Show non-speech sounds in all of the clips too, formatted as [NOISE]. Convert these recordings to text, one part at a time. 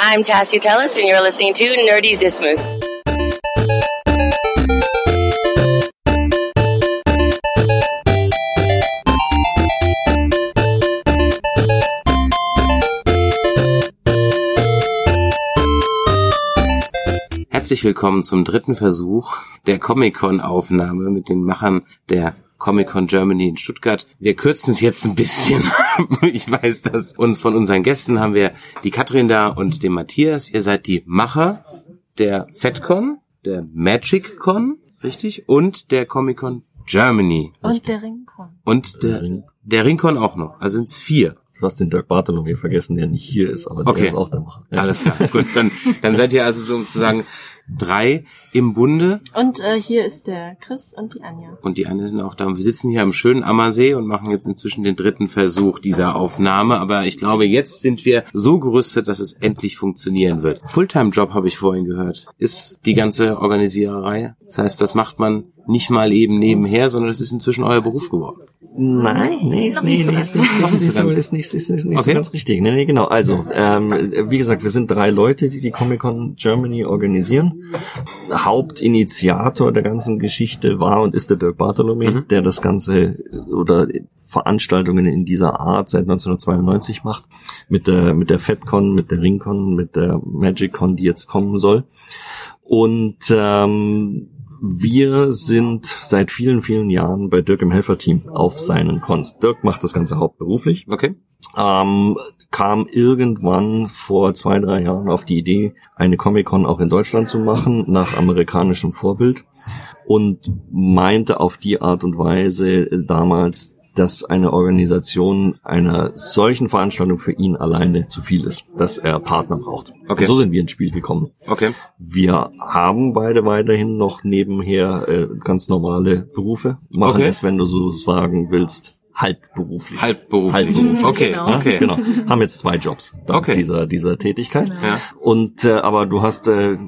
I'm Tassia Tellis, and you're listening to Nerdy Zismus. Herzlich willkommen zum dritten Versuch der Comic-Con-Aufnahme mit den Machern der Comic-Con Germany in Stuttgart. Wir kürzen es jetzt ein bisschen. [LAUGHS] ich weiß, dass uns von unseren Gästen haben wir die Katrin da und den Matthias. Ihr seid die Macher der FedCon, der MagicCon, richtig? Und der Comic-Con Germany. Und der Ringcon. Und der, der Ringcon auch noch. Also sind es vier. Du hast den Dirk Bartholomew vergessen, der nicht hier ist, aber Okay. der ist auch der Macher. Ja. Alles klar. Gut, dann, dann seid ihr also sozusagen drei im Bunde. Und äh, hier ist der Chris und die Anja. Und die anderen sind auch da. Und wir sitzen hier am schönen Ammersee und machen jetzt inzwischen den dritten Versuch dieser Aufnahme. Aber ich glaube, jetzt sind wir so gerüstet, dass es endlich funktionieren wird. Fulltime-Job habe ich vorhin gehört. Ist die ganze Organisiererei. Das heißt, das macht man nicht mal eben nebenher, sondern es ist inzwischen euer Beruf geworden. Nein, nee, ist, nee, nee, ist nicht, ist nicht nicht so ist nicht, ist, ist nicht Okay. so ganz richtig. Nee, nee, genau. Also, ähm, wie gesagt, wir sind drei Leute, die die Comic-Con Germany organisieren. Hauptinitiator der ganzen Geschichte war und ist der Dirk Bartholomew, Mhm. der das Ganze oder Veranstaltungen in dieser Art seit 1992 macht. Mit der, mit der FedCon, mit der Ringcon, mit der MagicCon, die jetzt kommen soll. Und ähm, wir sind seit vielen, vielen Jahren bei Dirk im Helferteam auf seinen Cons. Dirk macht das Ganze hauptberuflich, Okay? ähm, kam irgendwann vor zwei, drei Jahren auf die Idee, eine Comic-Con auch in Deutschland zu machen, nach amerikanischem Vorbild und meinte auf die Art und Weise damals, dass eine Organisation einer solchen Veranstaltung für ihn alleine zu viel ist, dass er Partner braucht. Okay. Und so sind wir ins Spiel gekommen. Okay. Wir haben beide weiterhin noch nebenher äh, ganz normale Berufe, machen Okay. es, wenn du so sagen willst, halbberuflich. Halbberuflich. Halbberuflich. Okay, Genau. Ja, okay. genau. Haben jetzt zwei Jobs dank Okay. dieser, dieser Tätigkeit. Ja. Und äh, aber du hast äh,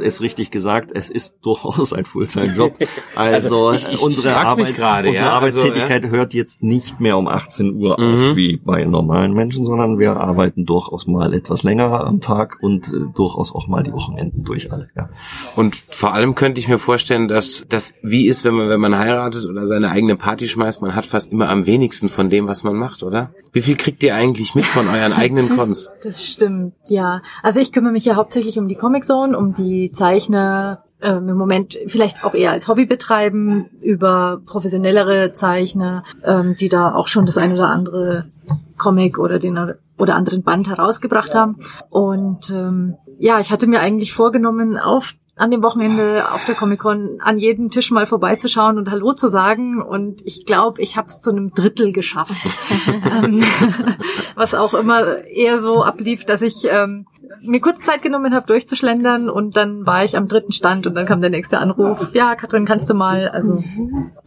es richtig gesagt, es ist [LAUGHS] durchaus ein Fulltime-Job. [LAUGHS] Also, ich- ich- ich unsere, mich Arbeits gerade, unsere ja, also, Arbeitstätigkeit hört jetzt nicht mehr um 18 Uhr Mhm. auf wie bei normalen Menschen, sondern wir arbeiten durchaus mal etwas länger am Tag und äh, durchaus auch mal die Wochenenden durch alle. Ja. Und vor allem könnte ich mir vorstellen, dass das wie ist, wenn man, wenn man heiratet oder seine eigene Party schmeißt, man hat fast immer am wenigsten von dem, was man macht, oder? Wie viel kriegt ihr eigentlich mit von euren eigenen Cons? [LAUGHS] Das stimmt, ja. Also ich kümmere mich ja hauptsächlich um die Comic Zone, um die Zeichner ähm, im Moment vielleicht auch eher als Hobby betreiben, über professionellere Zeichner, ähm, die da auch schon das ein oder andere Comic oder den oder anderen Band herausgebracht haben. Und ähm, ja, ich hatte mir eigentlich vorgenommen, auf an dem Wochenende auf der Comic-Con an jedem Tisch mal vorbeizuschauen und Hallo zu sagen. Und ich glaube, ich habe es zu einem Drittel geschafft. [LAUGHS] ähm, [LAUGHS] was auch immer eher so ablief, dass ich ähm, mir kurz Zeit genommen habe, durchzuschlendern und dann war ich am dritten Stand und dann kam der nächste Anruf. Ja, Katrin, kannst du mal? Also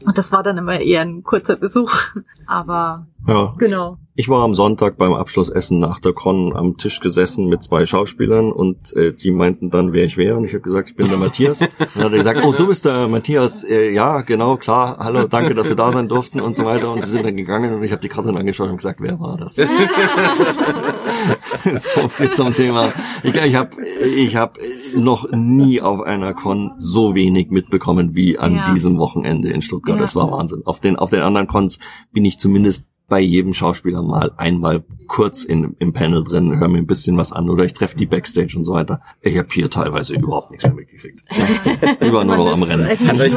und das war dann immer eher ein kurzer Besuch. [LAUGHS] Aber ja. genau. Ich war am Sonntag beim Abschlussessen nach der Con am Tisch gesessen mit zwei Schauspielern und äh, die meinten dann, wer ich wäre. Und ich habe gesagt, ich bin der Matthias. Und [LAUGHS] dann hat er gesagt, oh, du bist der Matthias. Äh, ja, genau, klar. Hallo, danke, dass wir da sein durften und so weiter. Und sie sind dann gegangen und ich habe die Katrin angeschaut und gesagt, wer war das? [LAUGHS] [LAUGHS] so viel zum Thema. Ich glaube, ich habe ich hab noch nie auf einer Con so wenig mitbekommen wie an Ja. diesem Wochenende in Stuttgart. Ja. Das war Wahnsinn. Auf den, auf den anderen Cons bin ich zumindest bei jedem Schauspieler mal einmal kurz in, im Panel drin, höre mir ein bisschen was an oder ich treffe die Backstage und so weiter. Ich habe hier teilweise überhaupt nichts mehr mitgekriegt. [LAUGHS] Ich war nur noch am Rennen. eigentlich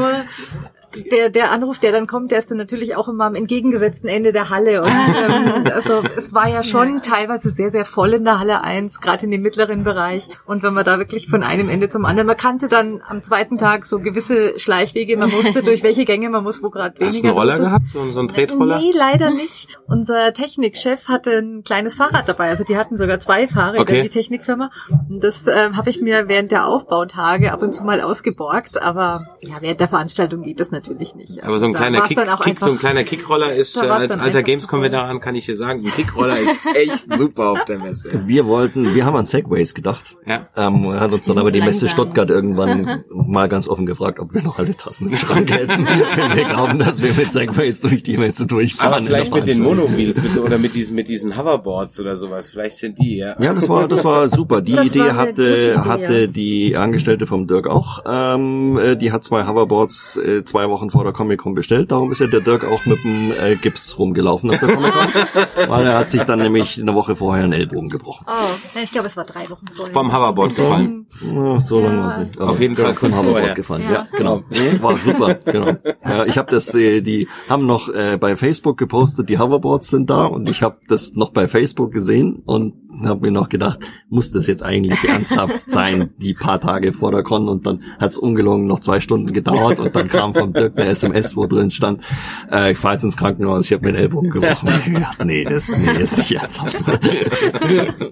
der, der Anruf, der dann kommt, der ist dann natürlich auch immer am entgegengesetzten Ende der Halle. Und ähm, [LAUGHS] also es war ja schon teilweise sehr, sehr voll in der Halle 1, gerade in dem mittleren Bereich. Und wenn man da wirklich von einem Ende zum anderen, man kannte dann am zweiten Tag so gewisse Schleichwege, man wusste, durch welche Gänge man muss, wo gerade weniger Hast du einen Roller gehabt? So, so einen Tretroller? Nee, leider nicht. Unser Technikchef hatte ein kleines Fahrrad dabei. Also die hatten sogar zwei Fahrräder, Okay. die Technikfirma. Und das ähm, habe ich mir während der Aufbautage ab und zu mal ausgeborgt. Aber ja, während der Veranstaltung geht das natürlich nicht. Aber so ein kleiner Kick, Kick so ein kleiner Kickroller ist [LAUGHS] Da äh, als alter Gamescom-Veteran kann ich dir sagen, ein Kickroller ist [LAUGHS] echt super auf der Messe. Wir wollten, wir haben an Segways gedacht. Ja. Ähm, er hat uns dann aber die Messe. Stuttgart irgendwann [LAUGHS] mal ganz offen gefragt, ob wir noch alle Tassen im Schrank hätten. Wenn wir glauben, dass wir mit Segways durch die Messe durchfahren. Aber vielleicht mit den. Monowheels mit so, oder mit diesen mit diesen Hoverboards oder sowas. Vielleicht sind die ja. Ja, das war, das war super. Die Das Idee hatte, Idee, hatte ja. die Angestellte vom Dirk auch. Ähm, äh, die hat zwei Hoverboards äh, zwei Wochen vor der Comic-Con bestellt. Darum ist ja der Dirk auch mit dem äh, Gips rumgelaufen auf der Comic-Con. [LAUGHS] weil er hat sich dann nämlich eine Woche vorher einen Ellbogen gebrochen. Oh, ich glaube, es war drei Wochen vorher. Vom Hoverboard gefallen. Ja, so lange war es nicht. Auf jeden Fall vom Hoverboard vorher. gefahren. Ja. Ja, genau. Nee, war super, genau. Ja, ich habe das, äh, die haben noch äh, bei Facebook gepostet, die Hoverboards sind da und ich habe das noch bei Facebook gesehen und habe mir noch gedacht, muss das jetzt eigentlich ernsthaft [LAUGHS] sein, die paar Tage vor der Con und dann hat's ungelungen noch zwei Stunden gedauert und dann kam vom Dirk eine SMS, wo drin stand, äh, ich fahr jetzt ins Krankenhaus, ich habe mir den Ellbogen gebrochen. Ich hab gedacht, nee, das, nee, jetzt nicht ernsthaft. [LAUGHS]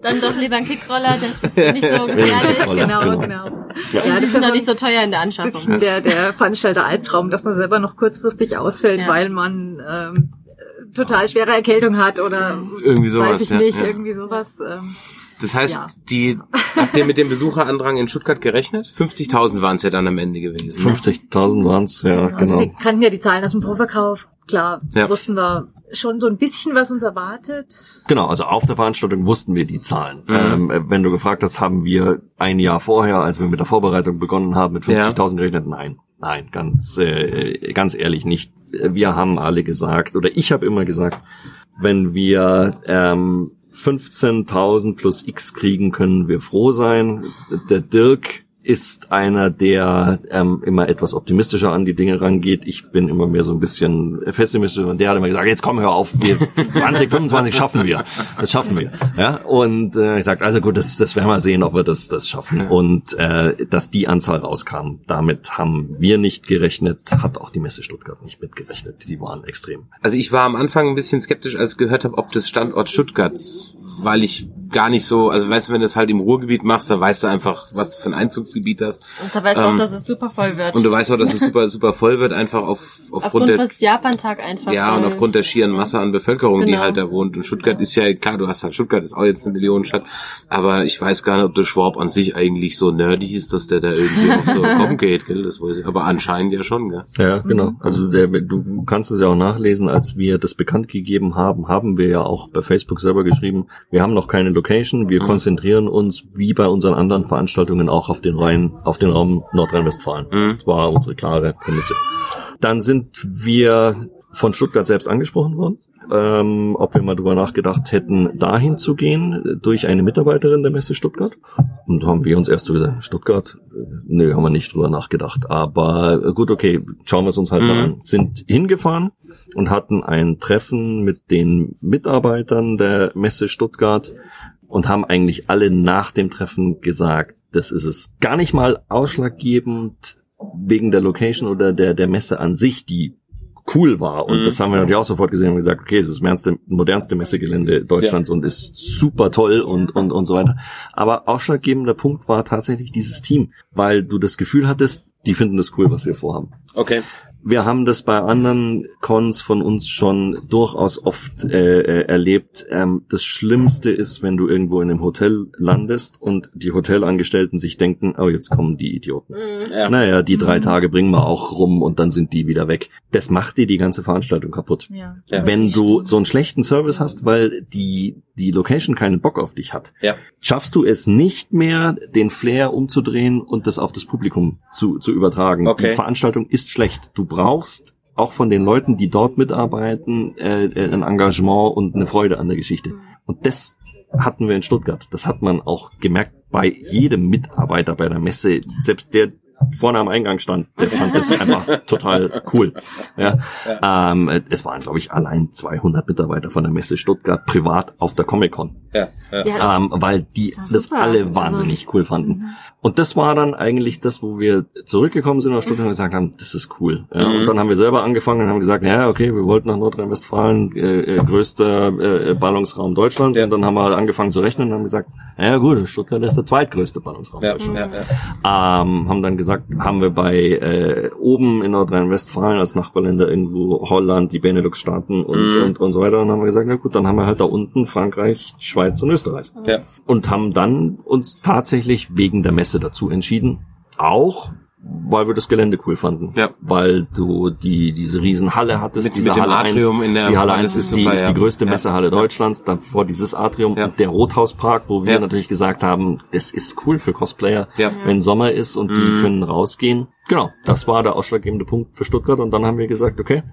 Dann doch lieber ein Kickroller, das ist nicht so gefährlich. Genau, Genau. genau. Ja, Ja, das ist ja auch nicht so teuer in der Anschaffung. der, der Veranstalter Albtraum, dass man selber noch kurzfristig ausfällt, Ja. weil man ähm, total schwere Erkältung hat oder Irgendwie sowas, weiß ich ja, nicht, ja. irgendwie sowas. Ähm, Das heißt, Ja. die habt ihr mit dem Besucherandrang in Stuttgart gerechnet? 50.000 waren es ja dann am Ende gewesen. ne? 50.000 waren's, ja, Also wir genau. kannten ja die Zahlen aus dem Vorverkauf. Klar, Ja. wussten wir schon so ein bisschen, was uns erwartet. Genau, also auf der Veranstaltung wussten wir die Zahlen. Mhm. Ähm, äh, wenn du gefragt hast, haben wir ein Jahr vorher, als wir mit der Vorbereitung begonnen haben, mit 50.000 gerechnet? Nein, nein, ganz, äh, ganz ehrlich nicht. Wir haben alle gesagt, oder ich habe immer gesagt, wenn wir ähm, 15.000 plus X kriegen, können wir froh sein. Der Dirk ist einer, der ähm, immer etwas optimistischer an die Dinge rangeht. Ich bin immer mehr so ein bisschen pessimistisch und der hat immer gesagt, jetzt komm, hör auf, wir [LAUGHS] 20, 25 schaffen wir. Das schaffen wir. Ja, und äh, ich sag, also gut, das, das werden wir sehen, ob wir das, das schaffen. Und äh, dass die Anzahl rauskam, damit haben wir nicht gerechnet, hat auch die Messe Stuttgart nicht mitgerechnet. Die waren extrem. Also ich war am Anfang ein bisschen skeptisch, als ich gehört habe, ob des Standort Stuttgart, weil ich gar nicht so, also weißt du, wenn du es halt im Ruhrgebiet machst, da weißt du einfach, was du für ein Einzugsgebiet hast. Und da weißt du Ähm, auch, dass es super voll wird. Und du weißt auch, dass es [LAUGHS] super, super voll wird, einfach auf, aufgrund Aufgrund der, des Japantag einfach. ja, und weil- aufgrund der schieren Masse an Bevölkerung, die Genau. halt da wohnt. Und Stuttgart ist ja, klar, du hast halt, Stuttgart ist auch jetzt eine Millionenstadt, aber ich weiß gar nicht, ob der Schwab an sich eigentlich so nerdig ist, dass der da irgendwie auf so [LAUGHS] kommen geht, gell, das weiß ich, aber anscheinend ja schon, gell. Ja, genau. Also der, du kannst es ja auch nachlesen, als wir das bekannt gegeben haben, haben wir ja auch bei Facebook selber geschrieben, wir haben noch keine Location, wir konzentrieren uns wie bei unseren anderen Veranstaltungen auch auf den Rhein, auf den Raum Nordrhein-Westfalen. Mhm. Das war unsere klare Prämisse. Dann sind wir von Stuttgart selbst angesprochen worden. Ähm, ob wir mal drüber nachgedacht hätten, dahin zu gehen, durch eine Mitarbeiterin der Messe Stuttgart. Und haben wir uns erst so gesagt, Stuttgart? Äh, Nö, haben wir nicht drüber nachgedacht. Aber äh, gut, okay, schauen wir es uns halt mal Mhm. an. Sind hingefahren und hatten ein Treffen mit den Mitarbeitern der Messe Stuttgart und haben eigentlich alle nach dem Treffen gesagt, das ist es. Gar nicht mal ausschlaggebend wegen der Location oder der, der Messe an sich, die cool war. Und Mhm. das haben wir natürlich auch sofort gesehen und gesagt, okay, es ist das modernste, modernste Messegelände Deutschlands und ist super toll und, und, und so weiter. Aber ausschlaggebender Punkt war tatsächlich dieses Team, weil du das Gefühl hattest, die finden das cool, was wir vorhaben. Okay. Wir haben das bei anderen Cons von uns schon durchaus oft äh, äh, erlebt. Ähm, das Schlimmste ist, wenn du irgendwo in einem Hotel landest und die Hotelangestellten sich denken, oh, jetzt kommen die Idioten. Ja. Naja, die drei Tage bringen wir auch rum und dann sind die wieder weg. Das macht dir die ganze Veranstaltung kaputt. Ja. Ja. Wenn du so einen schlechten Service hast, weil die, die Location keinen Bock auf dich hat, Ja. schaffst du es nicht mehr, den Flair umzudrehen und das auf das Publikum zu, zu übertragen. Okay. Die Veranstaltung ist schlecht. Du brauchst auch von den Leuten, die dort mitarbeiten, äh, äh, ein Engagement und eine Freude an der Geschichte. Und das hatten wir in Stuttgart. Das hat man auch gemerkt bei jedem Mitarbeiter bei der Messe. Selbst der vorne am Eingang stand, der fand das einfach total cool. Ja. Ähm, es waren, glaube ich, allein 200 Mitarbeiter von der Messe Stuttgart privat auf der Comic-Con Ja. Ja. Ähm, weil die Das das alle Also- wahnsinnig cool fanden. Und das war dann eigentlich das, wo wir zurückgekommen sind aus Stuttgart und gesagt haben, das ist cool. Ja, Mhm. Und dann haben wir selber angefangen und haben gesagt, ja, okay, wir wollten nach Nordrhein-Westfalen, äh, äh, größter äh, Ballungsraum Deutschlands. Ja. Und dann haben wir angefangen zu rechnen und haben gesagt, ja gut, Stuttgart ist der zweitgrößte Ballungsraum Ja. Deutschlands. Ja. Ja. Ähm, haben dann gesagt, gesagt, haben wir bei äh, oben in Nordrhein-Westfalen als Nachbarländer irgendwo Holland, die Benelux-Staaten und, Mhm. und, und so weiter. Und haben wir gesagt, na gut, dann haben wir halt da unten Frankreich, Schweiz und Österreich. Ja. Und haben dann uns tatsächlich wegen der Messe dazu entschieden. Auch weil wir das Gelände cool fanden. Ja. Weil du die, diese Riesenhalle hattest, Mit- diese mit dem Halle Atrium 1, in der die Halle Halle 1 ist die, super, ist die größte Ja. Messehalle Deutschlands, davor dieses Atrium Ja. und der Rothauspark, wo wir Ja. natürlich gesagt haben, das ist cool für Cosplayer, Ja. wenn Sommer ist und die Mhm. können rausgehen. Genau, das war der ausschlaggebende Punkt für Stuttgart und dann haben wir gesagt, okay,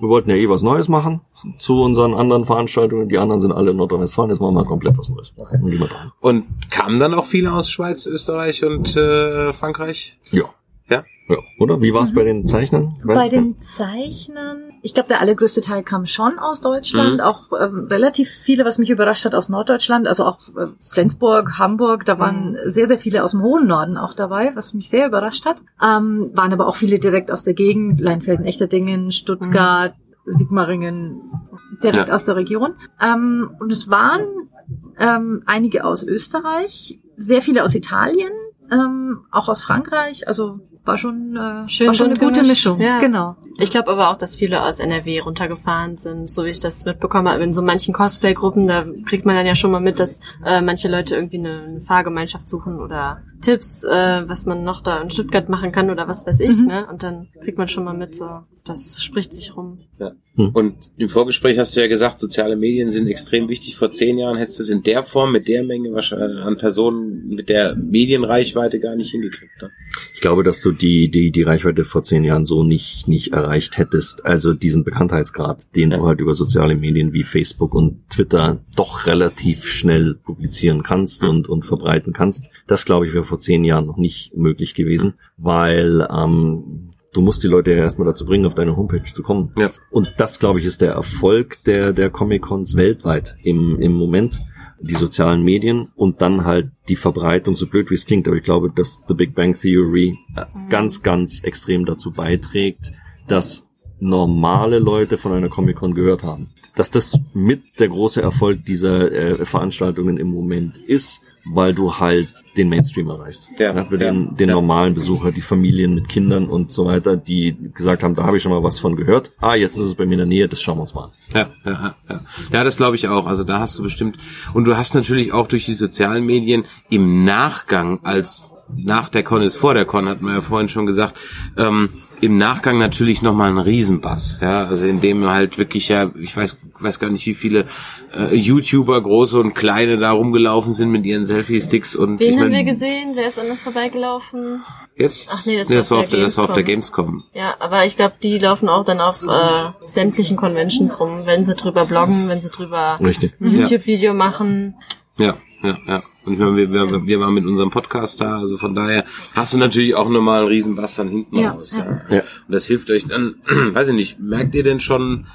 wir wollten ja eh was Neues machen zu unseren anderen Veranstaltungen, die anderen sind alle in Nordrhein-Westfalen, jetzt machen wir mal komplett was Neues. Und gehen wir dran. Und kamen dann auch viele aus Schweiz, Österreich und äh, Frankreich? Ja. Ja? Ja, oder? Wie war es bei den Zeichnern? Weißt Bei den Zeichnern, ich glaube, der allergrößte Teil kam schon aus Deutschland, Mhm. auch ähm, relativ viele, was mich überrascht hat, aus Norddeutschland, also auch äh, Flensburg, Hamburg, da waren sehr, sehr viele aus dem hohen Norden auch dabei, was mich sehr überrascht hat. Ähm, waren aber auch viele direkt aus der Gegend, Leinfelden, Echterdingen, Stuttgart, Sigmaringen, direkt Ja. aus der Region. Ähm, und es waren ähm, einige aus Österreich, sehr viele aus Italien, ähm, auch aus Frankreich, also war schon, äh, Schön war schon eine gute Mischung. ja. Genau. Ich glaube aber auch, dass viele aus NRW runtergefahren sind, so wie ich das mitbekommen habe. In so manchen Cosplay-Gruppen, da kriegt man dann ja schon mal mit, dass äh, manche Leute irgendwie eine, eine Fahrgemeinschaft suchen oder Tipps, äh, was man noch da in Stuttgart machen kann oder was weiß ich, Mhm. ne? Und dann kriegt man schon mal mit, so, das spricht sich rum. Und im Vorgespräch hast du ja gesagt, soziale Medien sind extrem wichtig. Vor zehn Jahren hättest du es in der Form, mit der Menge wahrscheinlich an Personen, mit der Medienreichweite gar nicht hingekriegt. Ne? Ich glaube, dass du die, die, die Reichweite vor zehn Jahren so nicht, nicht erreicht hättest. Also diesen Bekanntheitsgrad, den Ja. du halt über soziale Medien wie Facebook und Twitter doch relativ schnell publizieren kannst und, und verbreiten kannst. Das, glaube ich, wäre vor zehn Jahren noch nicht möglich gewesen, weil ähm, du musst die Leute ja erstmal dazu bringen, auf deine Homepage zu kommen. Ja. Und das, glaube ich, ist der Erfolg der, der Comic-Cons weltweit im, im Moment. Die sozialen Medien und dann halt die Verbreitung, so blöd wie es klingt, aber ich glaube, dass The Big Bang Theory äh, ganz, ganz extrem dazu beiträgt, dass normale Leute von einer Comic-Con gehört haben. Dass das mit der große Erfolg dieser äh, Veranstaltungen im Moment ist, weil du halt den Mainstream erreichst. Ja, ja, den, den ja. normalen Besucher, die Familien mit Kindern und so weiter, die gesagt haben, da habe ich schon mal was von gehört. Ah, jetzt ist es bei mir in der Nähe, das schauen wir uns mal an. Ja, ja, ja, ja. Ja, das glaube ich auch. Also da hast du bestimmt. Und du hast natürlich auch durch die sozialen Medien im Nachgang als nach der Con ist vor der Con, hat man ja vorhin schon gesagt, ähm, im Nachgang natürlich nochmal ein Riesenbass. Ja, also in dem halt wirklich ja, ich weiß, weiß gar nicht, wie viele äh, YouTuber, große und kleine, da rumgelaufen sind mit ihren Selfie-Sticks und Wen ich haben mein, wir gesehen? Wer ist an uns vorbeigelaufen? Jetzt? Ach nee, das nee, war das war auf auf der, das war auf der Gamescom. Ja, aber ich glaube, die laufen auch dann auf äh, sämtlichen Conventions rum, wenn sie drüber bloggen, wenn sie drüber Richtig. ein YouTube-Video machen. Ja, ja, ja. Und wir, wir, wir, wir waren mit unserem Podcast da, also von daher hast du natürlich auch nochmal einen riesen Bass dann hinten Ja, raus. ja. Ja. Ja. Und das hilft euch dann, [CLEARS THROAT] weiß ich nicht, merkt ihr denn schon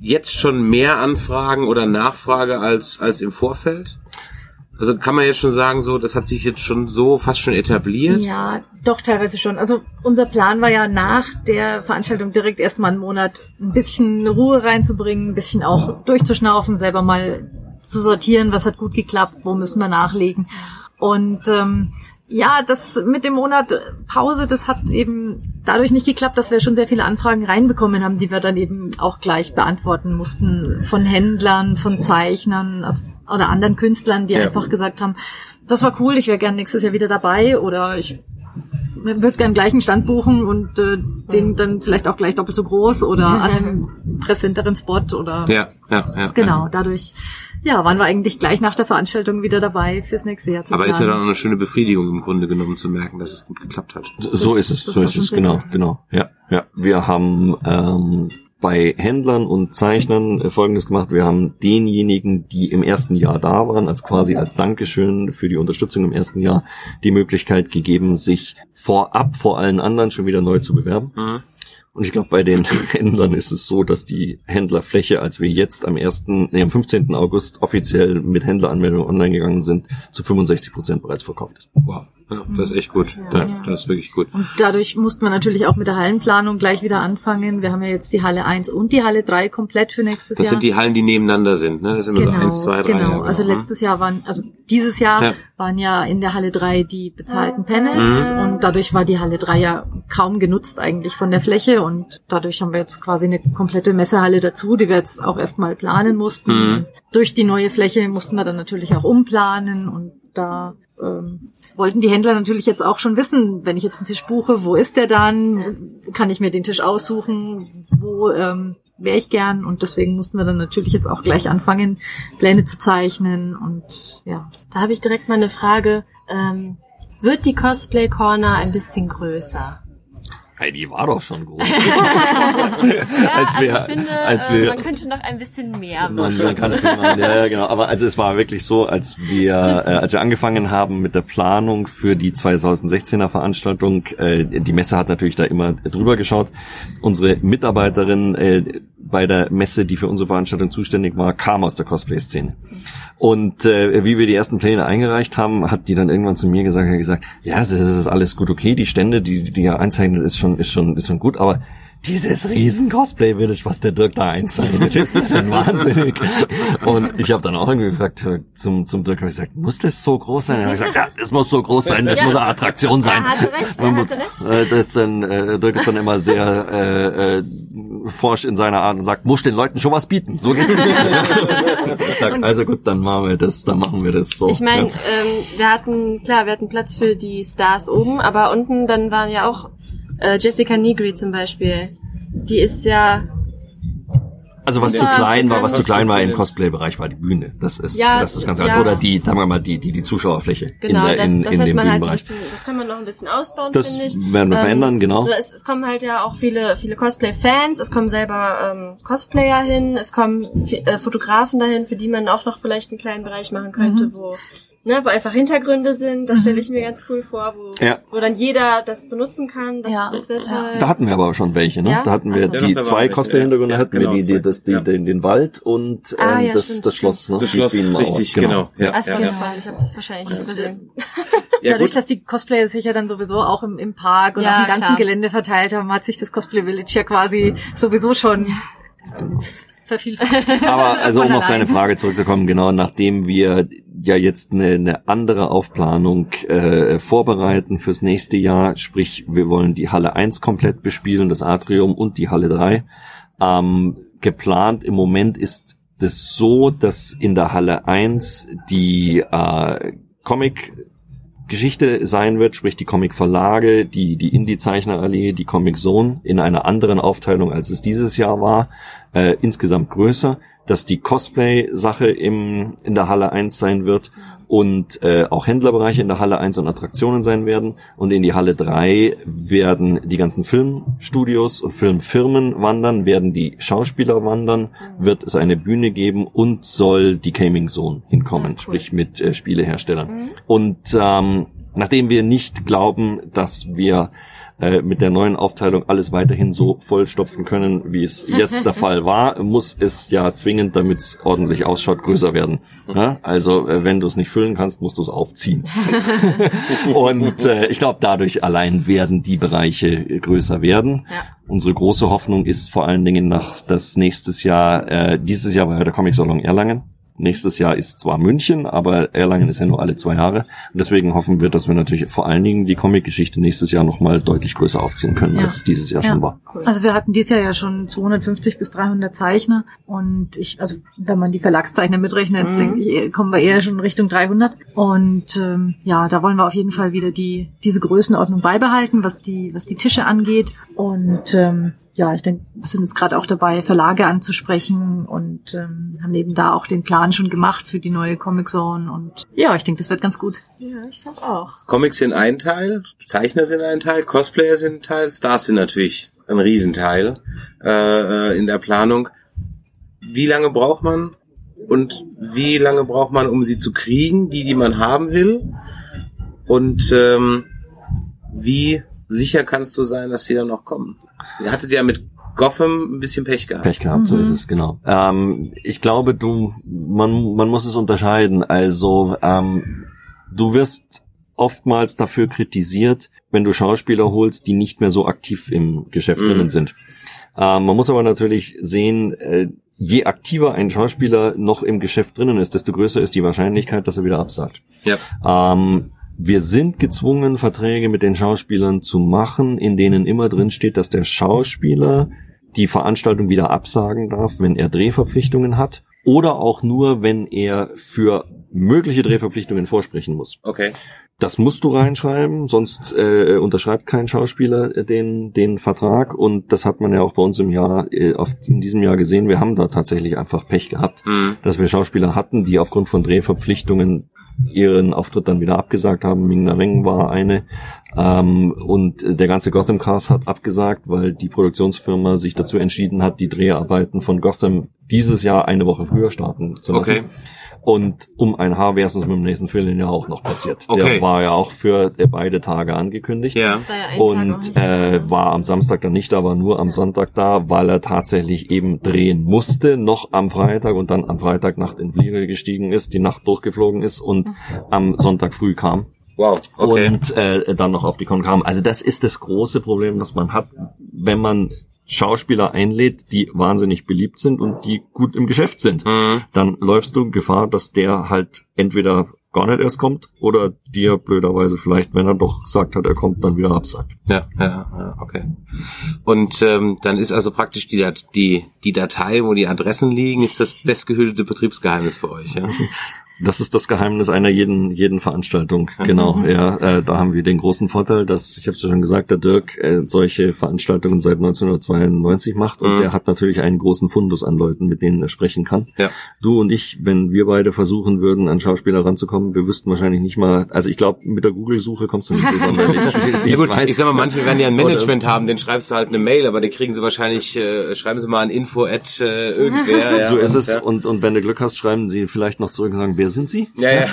jetzt schon mehr Anfragen oder Nachfrage als, als im Vorfeld? Also kann man jetzt schon sagen, so, das hat sich jetzt schon so fast schon etabliert? Ja, doch teilweise schon. Also unser Plan war ja nach der Veranstaltung direkt erstmal einen Monat ein bisschen Ruhe reinzubringen, ein bisschen auch durchzuschnaufen, selber mal zu sortieren, was hat gut geklappt, wo müssen wir nachlegen. Und ähm, ja, das mit dem Monat Pause, das hat eben dadurch nicht geklappt, dass wir schon sehr viele Anfragen reinbekommen haben, die wir dann eben auch gleich beantworten mussten von Händlern, von Zeichnern also, oder anderen Künstlern, die Ja. einfach gesagt haben, das war cool, ich wäre gern nächstes Jahr wieder dabei oder ich würde gern gleich einen Stand buchen und äh, den dann vielleicht auch gleich doppelt so groß oder an einem [LAUGHS] präsenteren Spot oder Ja, ja, ja. genau, dadurch ja, waren wir eigentlich gleich nach der Veranstaltung wieder dabei fürs nächste Jahr zu Aber ist ja dann planen. auch eine schöne Befriedigung im Grunde genommen zu merken, dass es gut geklappt hat. So so ist es, so ist es, genau, gut. genau. Ja, ja. Wir haben ähm, bei Händlern und Zeichnern äh, Folgendes gemacht. Wir haben denjenigen, die im ersten Jahr da waren, als quasi als Dankeschön für die Unterstützung im ersten Jahr, die Möglichkeit gegeben, sich vorab vor allen anderen schon wieder neu zu bewerben. Mhm. Und ich glaube, bei den [LAUGHS] Händlern ist es so, dass die Händlerfläche, als wir jetzt am 1., nee, am 15. August offiziell mit Händleranmeldung online gegangen sind, zu 65 Prozent bereits verkauft ist. Wow. Ja, das ist echt gut. Ja, das ist wirklich gut. Und dadurch mussten wir natürlich auch mit der Hallenplanung gleich wieder anfangen. Wir haben ja jetzt die Halle 1 und die Halle 3 komplett für nächstes Das Jahr. sind die Hallen, die nebeneinander sind, ne? Das sind immer genau, so eins, zwei, drei. genau. ja, also mhm. letztes Jahr waren, also dieses Jahr Ja. waren ja in der Halle 3 die bezahlten Panels Mhm. und dadurch war die Halle 3 ja kaum genutzt eigentlich von der Fläche und dadurch haben wir jetzt quasi eine komplette Messehalle dazu, die wir jetzt auch erstmal planen mussten. Mhm. Durch die neue Fläche mussten wir dann natürlich auch umplanen und da ähm, wollten die Händler natürlich jetzt auch schon wissen, wenn ich jetzt einen Tisch buche, wo ist der dann? Kann ich mir den Tisch aussuchen? Wo ähm, wäre ich gern? Und deswegen mussten wir dann natürlich jetzt auch gleich anfangen, Pläne zu zeichnen und ja. Da habe ich direkt mal eine Frage. Ähm, wird die Cosplay Corner ein bisschen größer? Hey, die war doch schon groß. [LAUGHS] Ja, [LAUGHS] Als wir- also ich finde, als äh, wir- man könnte noch ein bisschen mehr Man, machen. man kann viel machen. Ja, ja, genau. Aber also es war wirklich so, als wir, äh, als wir angefangen haben mit der Planung für die 2016er Veranstaltung, äh, die Messe hat natürlich da immer drüber geschaut. Unsere Mitarbeiterin äh, bei der Messe, die für unsere Veranstaltung zuständig war, kam aus der Cosplay-Szene. Und äh, wie wir die ersten Pläne eingereicht haben, hat die dann irgendwann zu mir gesagt, hat gesagt, ja, das ist alles gut okay, die Stände, die die ihr einzeichnet, ist schon, ist schon, ist schon gut, aber dieses riesen Cosplay Village, was der Dirk da einzeichnet, [LAUGHS] ist dann wahnsinnig. Und ich habe dann auch irgendwie gefragt äh, zum zum Dirk, habe ich gesagt, muss das so groß sein? Er hat gesagt, ja, das muss so groß sein, das Ja. muss eine Attraktion sein. Er hatte recht, er hatte recht. Äh, das ist dann, äh, Dirk ist dann immer sehr äh, äh, forsch in seiner Art und sagt, muss den Leuten schon was bieten. So geht's nicht. [LAUGHS] ich sag, also gut, dann machen wir das, dann machen wir das so. Ich meine, ja. ähm, wir hatten, klar, wir hatten Platz für die Stars oben, aber unten dann waren ja auch äh, Jessica Negri zum Beispiel. Die ist ja, Also was zu klein war, was zu klein war im Cosplay-Bereich war die Bühne. Das ist Ja, das ist ganz ja. Oder die, sagen wir mal, die, die, die Zuschauerfläche genau, in, der, das, in, das in hat dem man halt ein Bühnenbereich. bisschen, das kann man noch ein bisschen ausbauen, Das finde ich. werden wir verändern, genau. Es, es kommen halt ja auch viele, viele Cosplay-Fans, es kommen selber ähm, Cosplayer hin, es kommen äh, Fotografen dahin, für die man auch noch vielleicht einen kleinen Bereich machen könnte, Mhm. wo ne, wo einfach Hintergründe sind. Das stelle ich mir ganz cool vor, wo, Ja. wo dann jeder das benutzen kann. Das, Ja. das wird Ja. halt. Da hatten wir aber schon welche, ne? Ja? Da hatten wir Ach so. Ja, die zwei Cosplay-Hintergründe ja. hatten Ja, wir, genau, die, die, das, die, Ja. den, den Wald und ähm, Ah, ja, das, stimmt, das Schloss, ne? Das Schloss, richtig, genau. Ja, Ah, ja, gefallen, ich habe es wahrscheinlich übersehen. Ja, Dadurch, gut. dass die Cosplayer sich ja dann sowieso auch im, im Park und Ja, auf dem ganzen klar. Gelände verteilt haben, hat sich das Cosplay Village ja quasi sowieso schon vervielfacht. Aber also um auf deine. Frage zurückzukommen, genau nachdem wir ja jetzt eine, eine andere Aufplanung äh, vorbereiten fürs nächste Jahr, sprich wir wollen die Halle 1 komplett bespielen, das Atrium und die Halle 3. Ähm, geplant im Moment ist das so, dass in der Halle 1 die äh, Comic Geschichte sein wird, sprich die Comic-Verlage, die, die Indie-Zeichnerallee, die Comic Zone in einer anderen Aufteilung, als es dieses Jahr war, äh, insgesamt größer, dass die Cosplay-Sache im, in der Halle 1 sein wird und äh, auch Händlerbereiche in der Halle 1 und Attraktionen sein werden. Und in die Halle 3 werden die ganzen Filmstudios und Filmfirmen wandern, werden die Schauspieler wandern, wird es eine Bühne geben und soll die Gaming Zone hinkommen, sprich mit äh, Spieleherstellern. Und ähm, nachdem wir nicht glauben, dass wir äh, mit der neuen Aufteilung alles weiterhin so vollstopfen können, wie es [LAUGHS] jetzt der Fall war, muss es ja zwingend, damit es ordentlich ausschaut, größer werden. Ja? Also äh, wenn du es nicht füllen kannst, musst du es aufziehen. [LAUGHS] Und äh, ich glaube, dadurch allein werden die Bereiche größer werden. Ja. Unsere große Hoffnung ist vor allen Dingen nach das nächstes Jahr, äh, dieses Jahr war ja der Comic Salon Erlangen. Nächstes Jahr ist zwar München, aber Erlangen ist ja nur alle zwei Jahre. Und deswegen hoffen wir, dass wir natürlich vor allen Dingen die Comic-Geschichte nächstes Jahr nochmal deutlich größer aufziehen können, Ja. als es dieses Jahr Ja. schon war. Also wir hatten dieses Jahr ja schon 250 bis 300 Zeichner und ich, also wenn man die Verlagszeichner mitrechnet, Mhm. denke ich, kommen wir eher schon Richtung 300. Und ähm, ja, da wollen wir auf jeden Fall wieder die diese Größenordnung beibehalten, was die was die Tische angeht. Und ähm, ja, ich denke, wir sind jetzt gerade auch dabei, Verlage anzusprechen und ähm, haben eben da auch den Plan schon gemacht für die neue Comic Zone. Und ja, ich denke, das wird ganz gut. Ja, ich glaube auch. Comics sind ein Teil, Zeichner sind ein Teil, Cosplayer sind ein Teil, Stars sind natürlich ein Riesenteil äh, äh, in der Planung. Wie lange braucht man und wie lange braucht man, um sie zu kriegen, die, die man haben will? Und ähm, wie sicher kannst du sein, dass sie dann noch kommen? Ihr hattet ja mit Gotham ein bisschen Pech gehabt. Pech gehabt, so Mhm. ist es, genau. Ähm, ich glaube, du, man, man muss es unterscheiden. Also, ähm, du wirst oftmals dafür kritisiert, wenn du Schauspieler holst, die nicht mehr so aktiv im Geschäft Mhm. drinnen sind. Ähm, man muss aber natürlich sehen, äh, je aktiver ein Schauspieler noch im Geschäft drinnen ist, desto größer ist die Wahrscheinlichkeit, dass er wieder absagt. Ja. Ähm, wir sind gezwungen, Verträge mit den Schauspielern zu machen, in denen immer drin steht, dass der Schauspieler die Veranstaltung wieder absagen darf, wenn er Drehverpflichtungen hat oder auch nur, wenn er für mögliche Drehverpflichtungen vorsprechen muss. Okay. Das musst du reinschreiben, sonst äh, unterschreibt kein Schauspieler den den Vertrag und das hat man ja auch bei uns im Jahr äh, auf, in diesem Jahr gesehen. Wir haben da tatsächlich einfach Pech gehabt, Mhm. dass wir Schauspieler hatten, die aufgrund von Drehverpflichtungen ihren Auftritt dann wieder abgesagt haben. Ming Na Weng war eine ähm, und der ganze Gotham Cast hat abgesagt, weil die Produktionsfirma sich dazu entschieden hat, die Dreharbeiten von Gotham dieses Jahr eine Woche früher starten zu lassen. Okay. Und um ein Haar wäre es uns mit dem nächsten Film ja auch noch passiert. Okay. Der war ja auch für äh, beide Tage angekündigt. Ja. Ja Und äh, war am Samstag dann nicht da, war nur am Sonntag da, weil er tatsächlich eben drehen musste, noch am Freitag und dann am Freitagnacht in Flieger gestiegen ist, die Nacht durchgeflogen ist und am Sonntag früh kam Wow. Okay. und äh, dann noch auf die Con kam. Also das ist das große Problem, das man hat, wenn man Schauspieler einlädt, die wahnsinnig beliebt sind und die gut im Geschäft sind. Mhm. Dann läufst du Gefahr, dass der halt entweder gar nicht erst kommt oder dir blöderweise vielleicht, wenn er doch gesagt hat, er kommt, dann wieder absagt. Ja, ja, ja, okay. Und ähm, dann ist also praktisch die, Dat- die, die Datei, wo die Adressen liegen, ist das bestgehütete Betriebsgeheimnis für euch, ja? [LAUGHS] Das ist das Geheimnis einer jeden jeden Veranstaltung. Genau, ja, äh, da haben wir den großen Vorteil, dass ich habe es ja schon gesagt, der Dirk äh, solche Veranstaltungen seit 1992 macht und Mhm. der hat natürlich einen großen Fundus an Leuten, mit denen er sprechen kann. Ja. Du und ich, wenn wir beide versuchen würden, an Schauspieler ranzukommen, wir wüssten wahrscheinlich nicht mal, also ich glaube, mit der Google-Suche kommst du nicht so sonderlich [LAUGHS] Ja gut, weit. ich sag mal, manche werden ja ein Management haben, den schreibst du halt eine Mail, aber den kriegen sie wahrscheinlich, äh, schreiben sie mal an info at äh, irgendwer. [LAUGHS] Ja, so ist und, es. Ja. Und, und wenn du Glück hast, schreiben sie vielleicht noch zurück und sagen, wer sind sie? Ja, ja. [LAUGHS]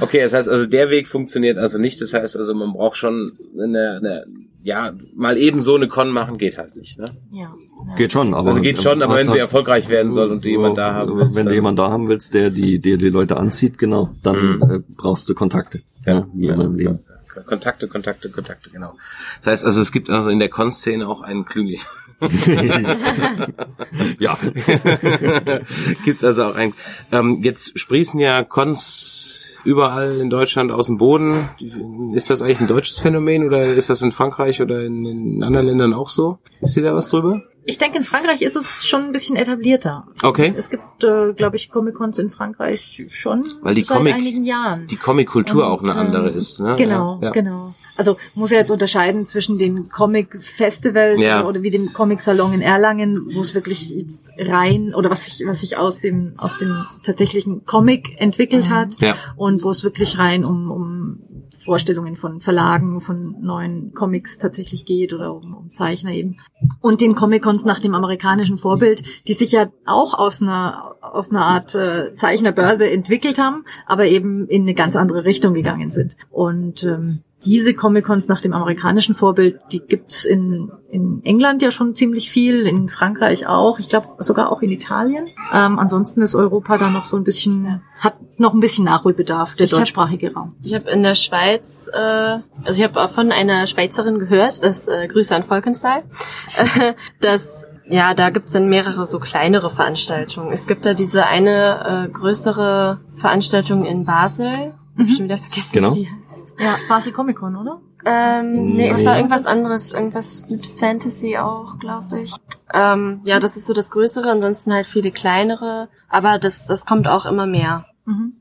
okay, das heißt also, der Weg funktioniert also nicht. Das heißt also, man braucht schon eine, eine ja, mal eben so eine Con machen geht halt nicht. Ne? Ja. Geht schon, aber. Also geht schon, aber wenn sie erfolgreich werden soll und du jemanden da haben willst, Wenn du jemanden da haben willst, der die, der die Leute anzieht, genau, dann Mhm. äh, brauchst du Kontakte. Ja, wie immer im Leben. Kontakte, Kontakte, Kontakte, genau. Das heißt also, es gibt also in der Con-Szene auch einen Klüngel. [LAUGHS] Ja. [LAUGHS] Gibt's also auch einen. Ähm, jetzt sprießen ja Cons überall in Deutschland aus dem Boden. Ist das eigentlich ein deutsches Phänomen oder ist das in Frankreich oder in, in anderen Ländern auch so? Ist dir da was drüber? Ich denke, in Frankreich ist es schon ein bisschen etablierter. Okay. Es, es gibt, äh, glaube ich, Comic-Cons in Frankreich schon Weil die seit Comic- einigen Jahren. Die Comic-Kultur auch eine andere ähm, ist. Ne? Genau, ja, genau. Also muss ja jetzt unterscheiden zwischen den Comic-Festivals Ja. oder wie dem Comic-Salon in Erlangen, wo es wirklich rein oder was sich was sich aus dem aus dem tatsächlichen Comic entwickelt hat Ja. und wo es wirklich rein um, um Vorstellungen von Verlagen, von neuen Comics tatsächlich geht oder um, um Zeichner eben. Und den Comic-Cons nach dem amerikanischen Vorbild, die sich ja auch aus einer, aus einer Art äh, Zeichnerbörse entwickelt haben, aber eben in eine ganz andere Richtung gegangen sind. Und ähm, diese Comic-Cons nach dem amerikanischen Vorbild, die gibt's in, in England ja schon ziemlich viel, in Frankreich auch, ich glaube sogar auch in Italien. Ähm, ansonsten ist Europa da noch so ein bisschen, hat noch ein bisschen Nachholbedarf, der Ich hab- deutschsprachige Raum. Ich habe in der Schweiz, äh, also ich habe von einer Schweizerin gehört, das äh, Grüße an Volkenstein, äh, [LAUGHS] dass ja, da gibt's dann mehrere so kleinere Veranstaltungen. Es gibt da diese eine äh, größere Veranstaltung in Basel. Hab ich schon wieder vergessen, Genau. wie die heißt. Ja, Basel Comic Con, oder? Ähm, nee, es Nee. war irgendwas anderes, irgendwas mit Fantasy auch, glaube ich. Ähm, ja, das ist so das Größere, ansonsten halt viele kleinere, aber das, das kommt auch immer mehr. Mhm.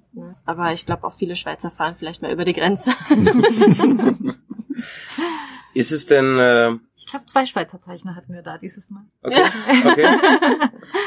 Aber ich glaube auch viele Schweizer fahren vielleicht mal über die Grenze. [LAUGHS] [LAUGHS] Ist es denn äh, Ich glaube, zwei Schweizer Zeichner hatten wir da dieses Mal. okay, [LAUGHS] okay.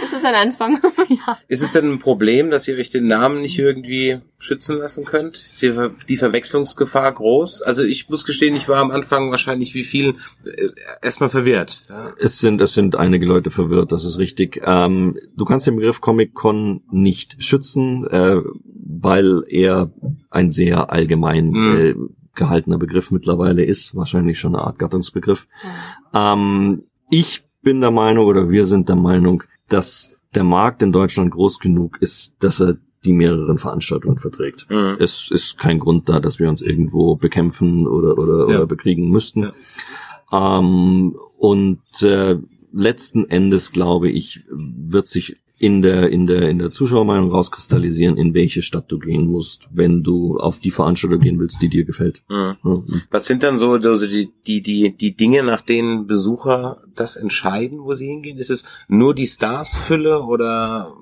das ist ein Anfang. [LAUGHS] ja. Ist es denn ein Problem, dass ihr euch den Namen nicht irgendwie schützen lassen könnt? Ist die, Ver die Verwechslungsgefahr groß? Also ich muss gestehen, ich war am Anfang wahrscheinlich wie viel äh, erstmal verwirrt. Ja. Es sind, es sind einige Leute verwirrt, das ist richtig. Ähm, du kannst den Begriff Comic-Con nicht schützen, äh, weil er ein sehr allgemein Mhm. äh, gehaltener Begriff mittlerweile ist, wahrscheinlich schon eine Art Gattungsbegriff. Ähm, ich bin der Meinung oder wir sind der Meinung, dass der Markt in Deutschland groß genug ist, dass er die mehreren Veranstaltungen verträgt. Mhm. Es ist kein Grund da, dass wir uns irgendwo bekämpfen oder oder, Ja. oder bekriegen müssten. Ja. Ähm, und äh, letzten Endes, glaube ich, wird sich in der, in der, in der Zuschauermeinung rauskristallisieren, in welche Stadt du gehen musst, wenn du auf die Veranstaltung gehen willst, die dir gefällt. Mhm. Was sind dann so also die, die, die, die Dinge, nach denen Besucher das entscheiden, wo sie hingehen? Ist es nur die Stars-Fülle oder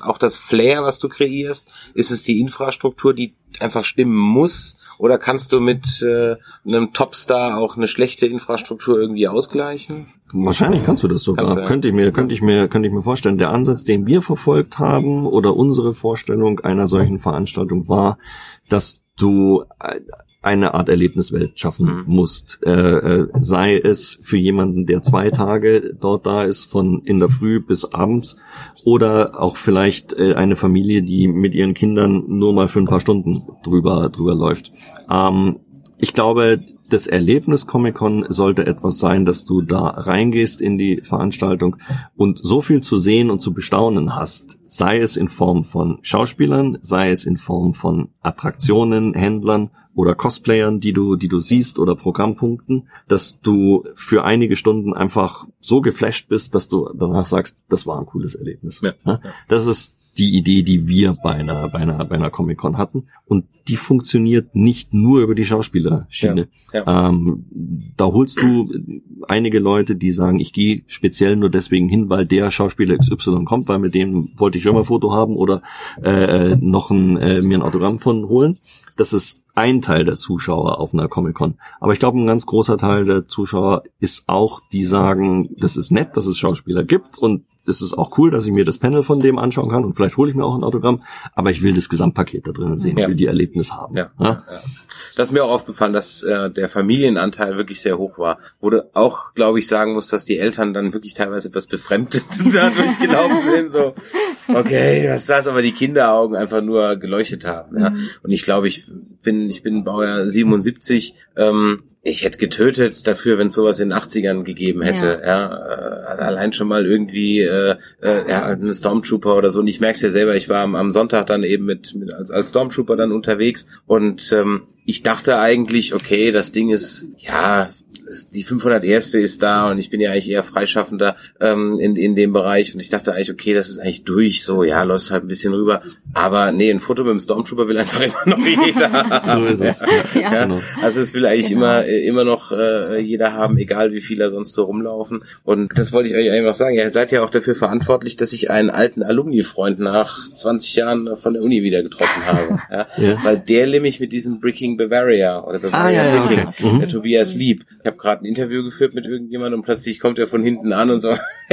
auch das Flair, was du kreierst? Ist es die Infrastruktur, die einfach stimmen muss? Oder kannst du mit äh, einem Topstar auch eine schlechte Infrastruktur irgendwie ausgleichen? Wahrscheinlich kannst du das sogar. Du, ja. Könnte ich mir, könnte ich mir, könnte ich mir vorstellen. Der Ansatz, den wir verfolgt haben oder unsere Vorstellung einer solchen Veranstaltung war, dass du eine Art Erlebniswelt schaffen Mhm. musst. Äh, äh, sei es für jemanden, der zwei Tage dort da ist, von in der Früh bis abends, oder auch vielleicht äh, eine Familie, die mit ihren Kindern nur mal für ein paar Stunden drüber, drüber läuft. Ähm, ich glaube, das Erlebnis Comic-Con sollte etwas sein, dass du da reingehst in die Veranstaltung und so viel zu sehen und zu bestaunen hast, sei es in Form von Schauspielern, sei es in Form von Attraktionen, Händlern oder Cosplayern, die du, die du siehst oder Programmpunkten, dass du für einige Stunden einfach so geflasht bist, dass du danach sagst, das war ein cooles Erlebnis. Ja. Das ist die Idee, die wir bei einer, bei einer, bei einer Comic-Con hatten. Und die funktioniert nicht nur über die Schauspielerschiene. Ja, Ähm, da holst du einige Leute, die sagen, ich gehe speziell nur deswegen hin, weil der Schauspieler XY kommt, weil mit dem wollte ich schon mal ein Foto haben oder äh, noch ein, äh, mir ein Autogramm von holen. Das ist ein Teil der Zuschauer auf einer Comic-Con. Aber ich glaube, ein ganz großer Teil der Zuschauer ist auch, die sagen, das ist nett, dass es Schauspieler gibt und es ist auch cool, dass ich mir das Panel von dem anschauen kann und vielleicht hole ich mir auch ein Autogramm, aber ich will das Gesamtpaket da drinnen sehen, Ja. ich will die Erlebnis haben. Ja, ja. Das ist mir auch aufgefallen, dass äh, der Familienanteil wirklich sehr hoch war. Wurde auch, glaube ich, sagen muss, dass die Eltern dann wirklich teilweise etwas befremdet [LAUGHS] da durchgelaufen sind. So, okay, was ist das? Aber die Kinderaugen einfach nur geleuchtet haben. Ja. Und ich glaube, ich bin, ich bin Baujahr 77. Ähm, ich hätte getötet dafür, wenn es sowas in den 80ern gegeben hätte. Ja, äh, allein schon mal irgendwie äh, äh, ja, eine Stormtrooper oder so. Und ich merke es ja selber, ich war am, am Sonntag dann eben mit, mit als, als Stormtrooper dann unterwegs und ähm, ich dachte eigentlich, okay, das Ding ist, ja, die 501. ist da und ich bin ja eigentlich eher Freischaffender ähm, in, in dem Bereich und ich dachte eigentlich, okay, das ist eigentlich durch, so, ja, läuft halt ein bisschen rüber. Aber nee, ein Foto mit dem Stormtrooper will einfach [LAUGHS] immer noch jeder haben. So ist es. Ja. Ja, Genau. also es will eigentlich Genau. immer äh, immer noch äh, jeder haben, egal wie viele sonst so rumlaufen. Und das wollte ich euch einfach sagen. Ihr seid ja auch dafür verantwortlich, dass ich einen alten Alumni-Freund nach 20 Jahren von der Uni wieder getroffen habe. [LAUGHS] Ja? Ja. Weil der nämlich mit diesem Bricking Bavaria oder Bavaria Ah, ja, ja, Bricking, okay. Mhm. der Tobias Lieb. Ich habe gerade ein Interview geführt mit irgendjemandem und plötzlich kommt er von hinten an und so. [LAUGHS] [LAUGHS]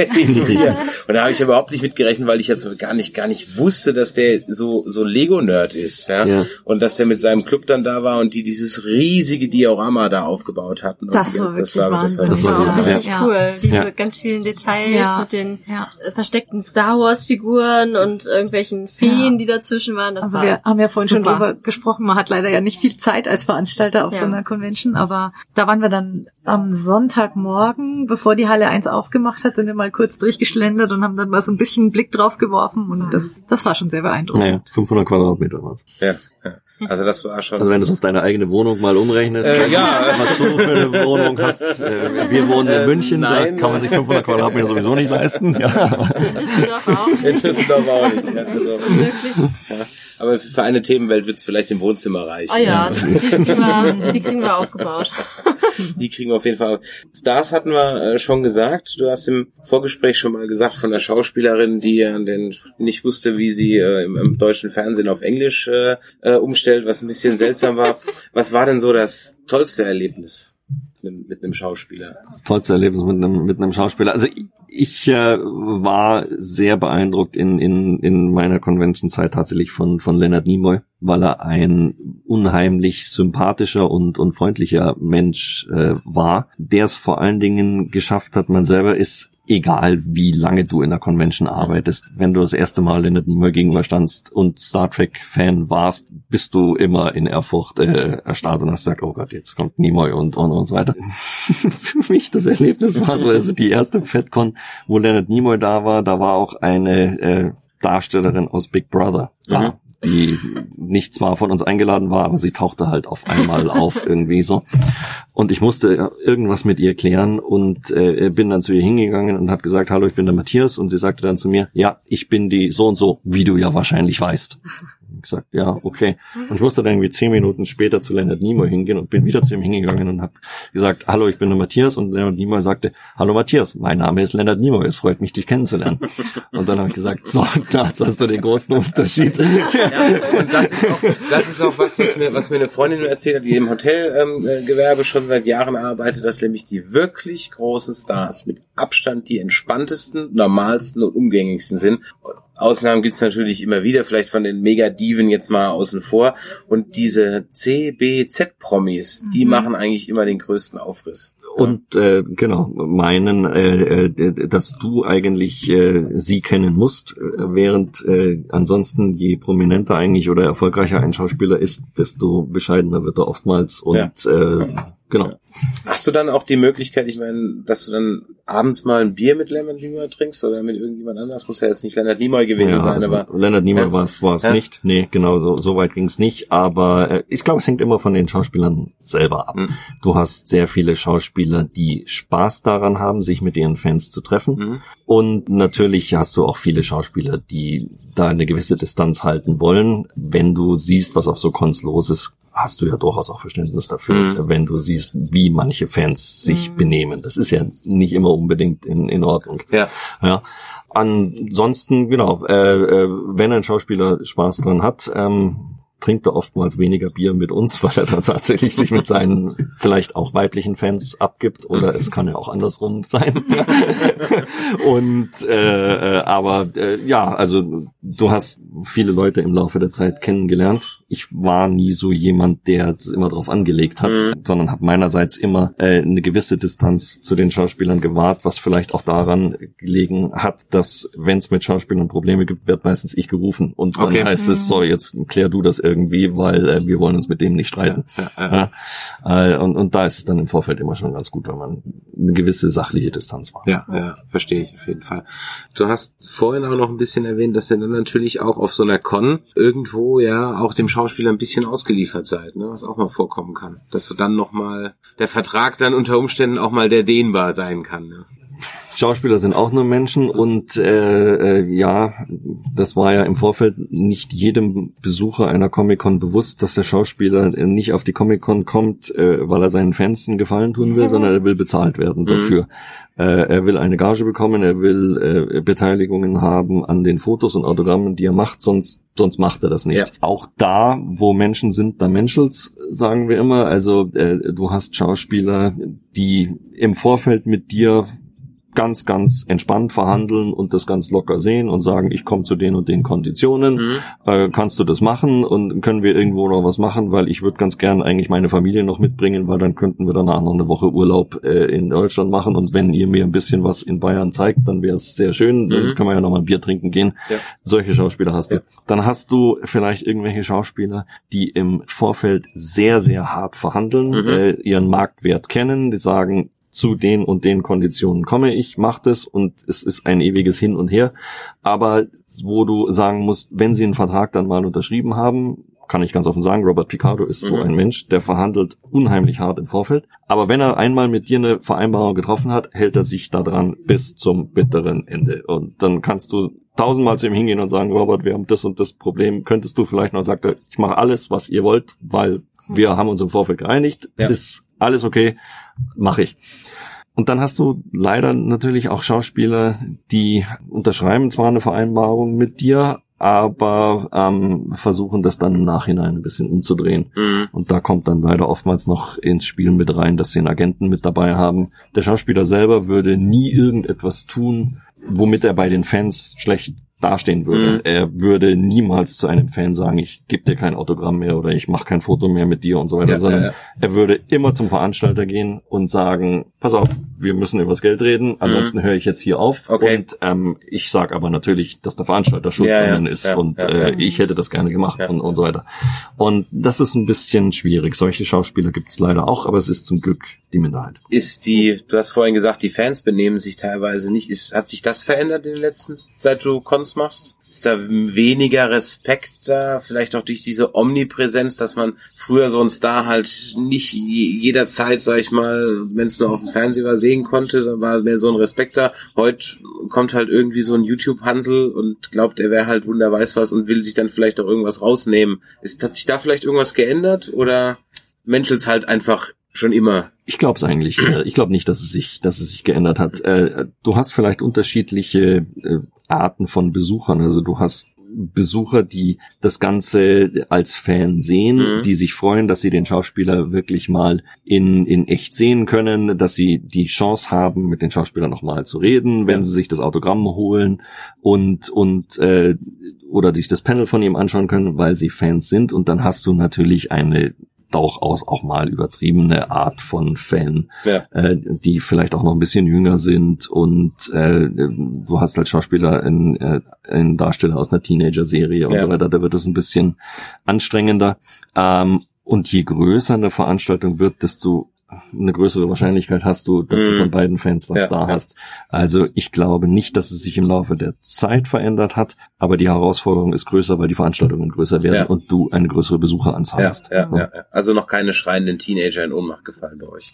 Und da habe ich überhaupt nicht mitgerechnet, weil ich jetzt so gar nicht gar nicht wusste, dass der so so Lego-Nerd ist. Ja? Ja. Und dass der mit seinem Club dann da war und die dieses riesige Diorama da aufgebaut hatten. Das war ganze- wirklich Wahnsinn. Das war war ja. auch richtig Ja. cool. Diese Ja. ganz vielen Details Ja. mit den Ja. äh, versteckten Star Wars Figuren und irgendwelchen Feen, Ja. die dazwischen waren. Das Also war wir haben ja vorhin schon super. drüber gesprochen, man hat leider ja nicht viel Zeit als Veranstalter auf Ja. so einer Convention, aber da waren wir dann am Sonntagmorgen, bevor die Halle 1 aufgemacht hat, sind wir mal kurz durchgeschlendert und haben dann mal so ein bisschen einen Blick drauf geworfen und das, das war schon sehr beeindruckend. Naja, 500 Quadratmeter war's. Ja, ja. Also das war schon. Also wenn du es auf deine eigene Wohnung mal umrechnest, Äh, was, ja. was du für eine Wohnung hast. Äh, wir wohnen in Äh, München, nein. da kann man sich 500 Quadratmeter sowieso nicht leisten. Ja. in Düsseldorf auch. in Düsseldorf auch nicht. Ja, also, Wirklich? ja. Aber für eine Themenwelt wird es vielleicht im Wohnzimmer reichen. Ah ja, die kriegen wir, die kriegen wir aufgebaut. Die kriegen wir auf jeden Fall. Stars hatten wir äh, schon gesagt. Du hast im Vorgespräch schon mal gesagt von der Schauspielerin, die äh, den nicht wusste, wie sie äh, im, im deutschen Fernsehen auf Englisch äh, umstellt, was ein bisschen seltsam war. [LAUGHS] Was war denn so das tollste Erlebnis mit, einem- Schauspieler? Das tollste Erlebnis mit einem, mit einem Schauspieler. Also ich, ich äh, war sehr beeindruckt in, in, in meiner Convention-Zeit tatsächlich von, von Leonard Nimoy, weil er ein unheimlich sympathischer und, und freundlicher Mensch äh, war, der es vor allen Dingen geschafft hat, man selber ist egal wie lange du in der Convention arbeitest, wenn du das erste Mal Leonard Nimoy gegenüber standst und Star Trek Fan warst, bist du immer in Ehrfurcht äh, erstarrt und hast gesagt, oh Gott, jetzt kommt Nimoy und und und so weiter. [LAUGHS] [LAUGHS] Für mich das Erlebnis war so, also die erste FedCon, wo Leonard Nimoy da war, da war auch eine äh, Darstellerin aus Big Brother da. Mhm. Die nicht zwar von uns eingeladen war, aber sie tauchte halt auf einmal auf irgendwie so. Und ich musste irgendwas mit ihr klären und äh, bin dann zu ihr hingegangen und habe gesagt, hallo, ich bin der Matthias. Und sie sagte dann zu mir, ja, ich bin die so und so, wie du ja wahrscheinlich weißt gesagt, ja, okay. Und ich musste dann irgendwie zehn Minuten später zu Leonard Nimoy hingehen und bin wieder zu ihm hingegangen und habe gesagt, hallo, ich bin der Matthias. Und Leonard Nimoy sagte, hallo Matthias, mein Name ist Leonard Nimoy, es freut mich, dich kennenzulernen. Und dann habe ich gesagt, so, [LAUGHS] jetzt hast du den großen Unterschied. Ja, und das ist auch, das ist auch was, was mir, was mir eine Freundin erzählt hat, die im Hotelgewerbe ähm, schon seit Jahren arbeitet, dass nämlich die wirklich großen Stars mit Abstand die entspanntesten, normalsten und umgängigsten sind. Ausnahmen gibt's natürlich immer wieder, vielleicht von den Megadiven jetzt mal außen vor. Und diese CBZ-Promis, die mhm. machen eigentlich immer den größten Aufriss. Und äh, genau, meinen, äh, äh, dass du eigentlich äh, sie kennen musst, äh, während äh, ansonsten je prominenter eigentlich oder erfolgreicher ein Schauspieler ist, desto bescheidener wird er oftmals und ja. äh, Genau. Hast du dann auch die Möglichkeit, ich meine, dass du dann abends mal ein Bier mit Leonard Nimoy trinkst oder mit irgendjemand anders? Muss ja jetzt nicht Leonard Nimoy gewesen ja, sein, also aber. Leonard Nimoy ja. war es war es ja. nicht. Nee, genau, so, so weit ging es nicht. Aber äh, ich glaube, es hängt immer von den Schauspielern selber ab. Mhm. Du hast sehr viele Schauspieler, die Spaß daran haben, sich mit ihren Fans zu treffen. Mhm. Und natürlich hast du auch viele Schauspieler, die da eine gewisse Distanz halten wollen. Wenn du siehst, was auf so Cons los ist, hast du ja durchaus auch Verständnis dafür, mhm. wenn du siehst, wie manche Fans sich mhm. benehmen. Das ist ja nicht immer unbedingt in, in Ordnung. Ja. ja. Ansonsten, genau, äh, äh, wenn ein Schauspieler Spaß dran hat, ähm, trinkt er oftmals weniger Bier mit uns, [LAUGHS] weil er dann tatsächlich sich mit seinen vielleicht auch weiblichen Fans abgibt oder es kann ja auch andersrum sein. [LAUGHS] und äh, äh, aber äh, ja, also du hast viele Leute im Laufe der Zeit kennengelernt. Ich war nie so jemand, der es immer darauf angelegt hat, mhm. sondern habe meinerseits immer äh, eine gewisse Distanz zu den Schauspielern gewahrt, was vielleicht auch daran gelegen hat, dass wenn es mit Schauspielern Probleme gibt, wird meistens ich gerufen und dann okay. heißt es so, jetzt klär du das irgendwie, weil äh, wir wollen uns mit dem nicht streiten. Ja, ja, ja. Äh, und, und da ist es dann im Vorfeld immer schon ganz gut, wenn man eine gewisse sachliche Distanz war. Ja, ja, verstehe ich auf jeden Fall. Du hast vorhin auch noch ein bisschen erwähnt, dass ihr dann natürlich auch auf so einer Con irgendwo ja auch dem Schauspieler ein bisschen ausgeliefert seid, ne? was auch mal vorkommen kann. Dass du dann nochmal, der Vertrag dann unter Umständen auch mal der dehnbar sein kann. Ne? Schauspieler sind auch nur Menschen und äh, äh, ja, das war ja im Vorfeld nicht jedem Besucher einer Comic-Con bewusst, dass der Schauspieler nicht auf die Comic-Con kommt, äh, weil er seinen Fans einen Gefallen tun will, sondern er will bezahlt werden mhm. dafür. Mhm. Äh, er will eine Gage bekommen, er will äh, Beteiligungen haben an den Fotos und Autogrammen, die er macht, sonst sonst macht er das nicht. Ja. Auch da, wo Menschen sind, da menschelt's, sagen wir immer. Also äh, du hast Schauspieler, die im Vorfeld mit dir ganz, ganz entspannt verhandeln und das ganz locker sehen und sagen, ich komme zu den und den Konditionen, mhm. äh, kannst du das machen und können wir irgendwo noch was machen, weil ich würde ganz gern eigentlich meine Familie noch mitbringen, weil dann könnten wir danach noch eine Woche Urlaub äh, in Deutschland machen und wenn ihr mir ein bisschen was in Bayern zeigt, dann wäre es sehr schön, mhm. dann können wir ja noch mal ein Bier trinken gehen. Ja. Solche Schauspieler hast du. Ja. Dann hast du vielleicht irgendwelche Schauspieler, die im Vorfeld sehr, sehr hart verhandeln, mhm. äh, ihren Marktwert kennen, die sagen, zu den und den Konditionen komme ich, mach das und es ist ein ewiges Hin und Her. Aber wo du sagen musst, wenn sie einen Vertrag dann mal unterschrieben haben, kann ich ganz offen sagen, Robert Picardo ist so mhm. ein Mensch, der verhandelt unheimlich hart im Vorfeld. Aber wenn er einmal mit dir eine Vereinbarung getroffen hat, hält er sich daran bis zum bitteren Ende. Und dann kannst du tausendmal zu ihm hingehen und sagen, Robert, wir haben das und das Problem, könntest du vielleicht noch sagen, ich mache alles, was ihr wollt, weil wir haben uns im Vorfeld geeinigt, ja. ist alles okay, mache ich. Und dann hast du leider natürlich auch Schauspieler, die unterschreiben zwar eine Vereinbarung mit dir, aber ähm, versuchen das dann im Nachhinein ein bisschen umzudrehen. Mhm. Und da kommt dann leider oftmals noch ins Spiel mit rein, dass sie einen Agenten mit dabei haben. Der Schauspieler selber würde nie irgendetwas tun, womit er bei den Fans schlecht dastehen würde. Mhm. Er würde niemals zu einem Fan sagen, ich gebe dir kein Autogramm mehr oder ich mache kein Foto mehr mit dir und so weiter, ja, sondern ja, ja. er würde immer zum Veranstalter gehen und sagen, pass auf, wir müssen über das Geld reden, ansonsten mhm. höre ich jetzt hier auf okay. und ähm, ich sage aber natürlich, dass der Veranstalter schuld dran ist und äh, ich hätte das gerne gemacht und, und so weiter. Und das ist ein bisschen schwierig. Solche Schauspieler gibt es leider auch, aber es ist zum Glück die Minderheit. Ist die, du hast vorhin gesagt, die Fans benehmen sich teilweise nicht. Ist, hat sich das verändert in den letzten, seit du Cons machst? Ist da weniger Respekt da? Vielleicht auch durch diese Omnipräsenz, dass man früher so einen Star halt nicht jederzeit, sag ich mal, wenn es nur auf dem Fernseher war, sehen konnte, war mehr so ein Respekt da. Heute kommt halt irgendwie so ein YouTube-Hansel und glaubt, er wäre halt Wunder weiß was und will sich dann vielleicht auch irgendwas rausnehmen. Ist, hat sich da vielleicht irgendwas geändert oder menschelt's halt einfach schon immer. Ich glaube es eigentlich. Äh, ich glaube nicht, dass es sich, dass es sich geändert hat. Äh, du hast vielleicht unterschiedliche äh, Arten von Besuchern. Also du hast Besucher, die das Ganze als Fan sehen, mhm. die sich freuen, dass sie den Schauspieler wirklich mal in, in echt sehen können, dass sie die Chance haben, mit den Schauspielern nochmal zu reden, wenn sie sich das Autogramm holen und, und äh, oder sich das Panel von ihm anschauen können, weil sie Fans sind. Und dann hast du natürlich eine durchaus auch mal übertriebene Art von Fan, ja. äh, die vielleicht auch noch ein bisschen jünger sind und äh, du hast als Schauspieler einen, äh, einen Darsteller aus einer Teenager-Serie und ja. so weiter, da wird es ein bisschen anstrengender. Ähm, und je größer eine Veranstaltung wird, desto eine größere Wahrscheinlichkeit hast du, dass mm. du mhm. von beiden Fans was ja, da ja. hast. Also ich glaube nicht, dass es sich im Laufe der Zeit verändert hat, aber die Herausforderung ist größer, weil die Veranstaltungen größer werden ja. und du eine größere Besucheranzahl hast. Ja, ja, Also noch keine schreienden Teenager in Ohnmacht gefallen bei euch.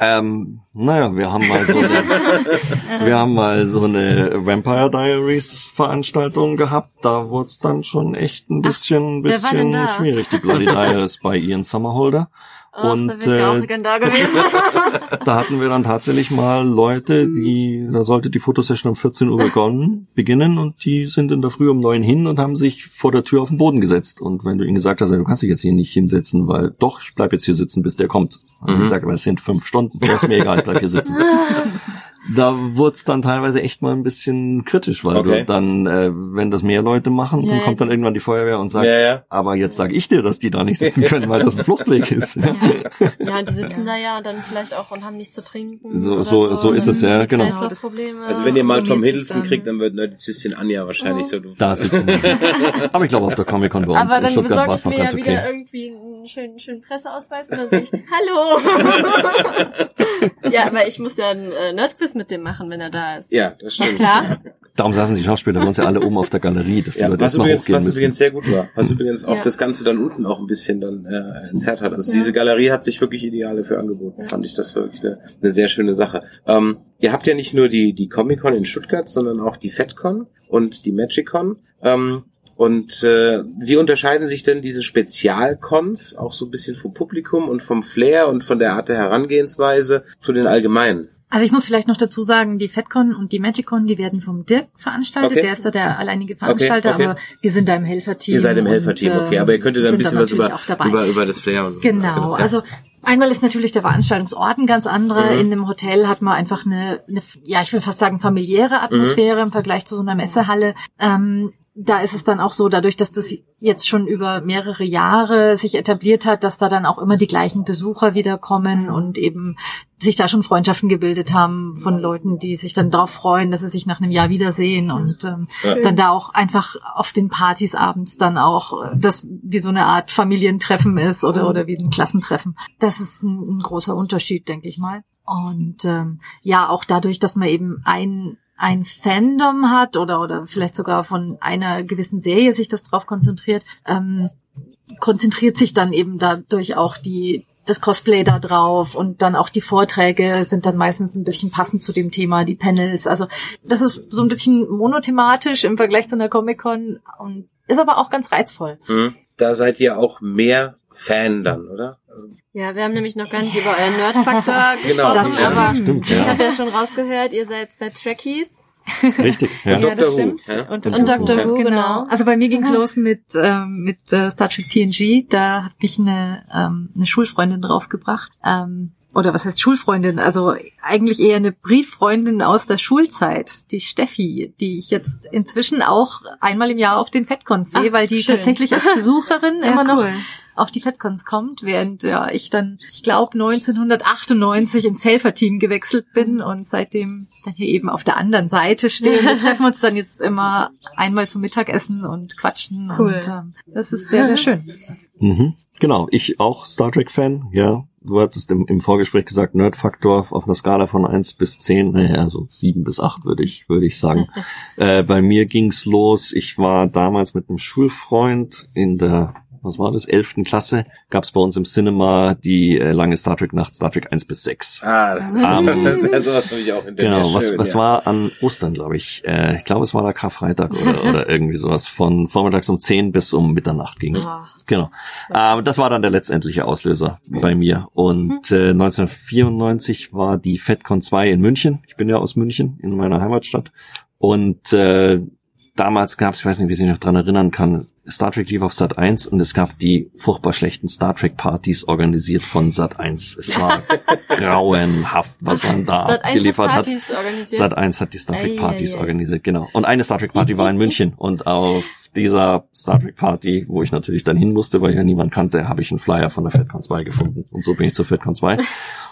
Ähm, naja, wir haben mal so eine, [LAUGHS] wir haben mal so eine Vampire Diaries Veranstaltung gehabt. Da wurde es dann schon echt ein bisschen, Ach, bisschen schwierig. Die Bloody [LAUGHS] Diaries bei Ian Summerholder. Och, und da, äh, [LAUGHS] da, da hatten wir dann tatsächlich mal Leute, die, da sollte die Fotosession um 14 Uhr begonnen, beginnen und die sind in der Früh um neun hin und haben sich vor der Tür auf den Boden gesetzt. Und wenn du ihnen gesagt hast, du kannst dich jetzt hier nicht hinsetzen, weil doch, ich bleib jetzt hier sitzen, bis der kommt. Und mhm. ich sage, aber es sind fünf Stunden, das ist mir egal, bleib hier sitzen. [LAUGHS] da wurde es dann teilweise echt mal ein bisschen kritisch, weil okay. du dann, äh, wenn das mehr Leute machen, ja, dann kommt dann irgendwann die Feuerwehr und sagt, ja, ja. aber jetzt sage ich dir, dass die da nicht sitzen [LAUGHS] können, weil das ein Fluchtweg ist. Ja, ja und die [LAUGHS] sitzen da ja dann vielleicht auch und haben nichts zu trinken. So, so, so, so ist es, ja, genau. Also wenn ihr mal Tom Hiddleston kriegt, dann wird Nerdizistin Anja wahrscheinlich oh. so. Da sitzen die. [LAUGHS] Aber ich glaube, auf der Comic-Con bei uns aber in Stuttgart war es noch ganz okay. wieder irgendwie einen schönen, schönen Presseausweis und dann sage ich, hallo! ja, aber ich muss ja einen äh, Nerdquiz mit dem machen, wenn er da ist. Ja, das stimmt. Klar. [LAUGHS] Darum saßen die Schauspieler bei uns ja alle oben auf der Galerie, dass ja, die Leute was übrigens, was übrigens sehr gut war. Was übrigens auch ja. das Ganze dann unten auch ein bisschen dann äh, entzerrt hat. Also ja. diese Galerie hat sich wirklich ideal dafür angeboten. Ja. Fand ich das wirklich eine, eine sehr schöne Sache. Ähm, ihr habt ja nicht nur die, die Comic-Con in Stuttgart, sondern auch die FedCon und die MagicCon. Ähm, und äh, wie unterscheiden sich denn diese Spezialcons auch so ein bisschen vom Publikum und vom Flair und von der Art der Herangehensweise zu den allgemeinen? Also ich muss vielleicht noch dazu sagen, die FedCon und die MagicCon, die werden vom Dirk veranstaltet. Okay. Der ist da der alleinige Veranstalter, okay, okay. aber wir sind da im Helferteam. Ihr seid im Helferteam, okay. Aber ihr könntet da ein bisschen was über, über, über das Flair und so Genau, also Einmal ist natürlich der Veranstaltungsort ein ganz anderer. Mhm. In einem Hotel hat man einfach eine, eine, ja, ich will fast sagen, familiäre Atmosphäre mhm. im Vergleich zu so einer Messehalle. Ähm, da ist es dann auch so, dadurch, dass das jetzt schon über mehrere Jahre sich etabliert hat, dass da dann auch immer die gleichen Besucher wiederkommen und eben sich da schon Freundschaften gebildet haben von Leuten, die sich dann darauf freuen, dass sie sich nach einem Jahr wiedersehen und ähm, ja. dann da auch einfach auf den Partys abends dann auch das wie so eine Art Familientreffen ist oder oder wie ein Klassentreffen. Das ist ein, ein großer Unterschied, denke ich mal. Und ähm, ja, auch dadurch, dass man eben ein ein Fandom hat oder oder vielleicht sogar von einer gewissen Serie sich das drauf konzentriert, ähm, konzentriert sich dann eben dadurch auch die das Cosplay da drauf und dann auch die Vorträge sind dann meistens ein bisschen passend zu dem Thema, die Panels. Also das ist so ein bisschen monothematisch im Vergleich zu einer Comic-Con und ist aber auch ganz reizvoll. Hm. Da seid ihr auch mehr Fan dann, oder? Also ja, wir haben nämlich noch gar nicht über euren Nerdfaktor [LAUGHS] genau, gesprochen, genau, aber stimmt, ich habe ja schon rausgehört, ihr seid zwei Trekkies. Richtig, ja. ja das stimmt. Ja? Und, und, Dr. Who, genau. genau. Also bei mir ging's los mit ähm, mit äh, Star Trek TNG. Da hat mich eine ähm, eine Schulfreundin draufgebracht. Ähm, oder was heißt Schulfreundin? Also eigentlich eher eine Brieffreundin aus der Schulzeit, die Steffi, die ich jetzt inzwischen auch einmal im Jahr auf den FedCons sehe, weil die schön. tatsächlich als [LAUGHS] Besucherin ja, immer noch auf die FedCons kommt, während ja ich dann, ich glaube, 1998 ins Helferteam gewechselt bin und seitdem dann hier eben auf der anderen Seite stehen. Wir [LAUGHS] treffen uns dann jetzt immer einmal zum Mittagessen und quatschen. Cool. Und ähm, das ist sehr, sehr schön. Mhm. Genau, ich auch Star Trek-Fan, ja. du hattest im, im Vorgespräch gesagt, Nerdfaktor auf einer Skala von eins bis zehn, naja, so sieben bis acht würde ich, würde ich sagen. [LAUGHS] äh, bei mir ging's los, ich war damals mit einem Schulfreund in der was war das, elften Klasse, gab es bei uns im Cinema die äh, lange Star Trek Nacht, Star Trek 1 bis 6. Ah, das, [LAUGHS] das, sowas habe ich auch in der Genau, was, Schön, was ja. war an Ostern, glaube ich. Äh, ich glaube, es war der Karfreitag oder, [LAUGHS] oder irgendwie sowas. Von vormittags um 10 bis um Mitternacht ging's. Ah. Genau. Ähm, das war dann der letztendliche Auslöser bei mir. Und äh, 1994 war die FedCon 2 in München. Ich bin ja aus München, in meiner Heimatstadt. Und äh, damals gab es, ich weiß nicht, wie ich mich noch dran erinnern kann, Star Trek lief auf Sat 1 und es gab die furchtbar schlechten Star Trek Partys organisiert von Sat 1. Es war [LAUGHS] grauenhaft, was man da Sat 1 geliefert hat. Sat 1 hat die Star Trek Partys organisiert, genau. Und eine Star Trek Party war in München und auf dieser Star Trek Party, wo ich natürlich dann hin musste, weil ich ja niemanden kannte, habe ich einen Flyer von der FedCon 2 gefunden. Und so bin ich zur FedCon 2.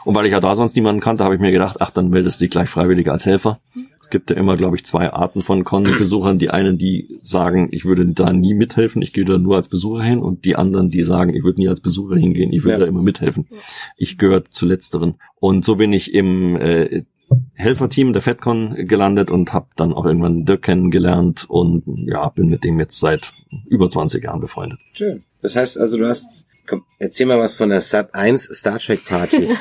Und weil ich ja da sonst niemanden kannte, habe ich mir gedacht, ach, dann meldest du dich gleich freiwillig als Helfer. Es gibt ja immer, glaube ich, zwei Arten von Con-Besuchern. Die einen, die sagen, ich würde da nie mithelfen, ich gehe da nur als Besucher hin. Und die anderen, die sagen, ich würde nie als Besucher hingehen, ich würde Ja. da immer mithelfen. Ich gehöre zu letzteren. Und so bin ich im äh, Helferteam der FedCon gelandet und habe dann auch irgendwann Dirk kennengelernt und ja, bin mit dem jetzt seit über 20 Jahren befreundet. Schön. Das heißt also, du hast, komm, erzähl mal was von der Sat 1 Star Trek Party. [LAUGHS]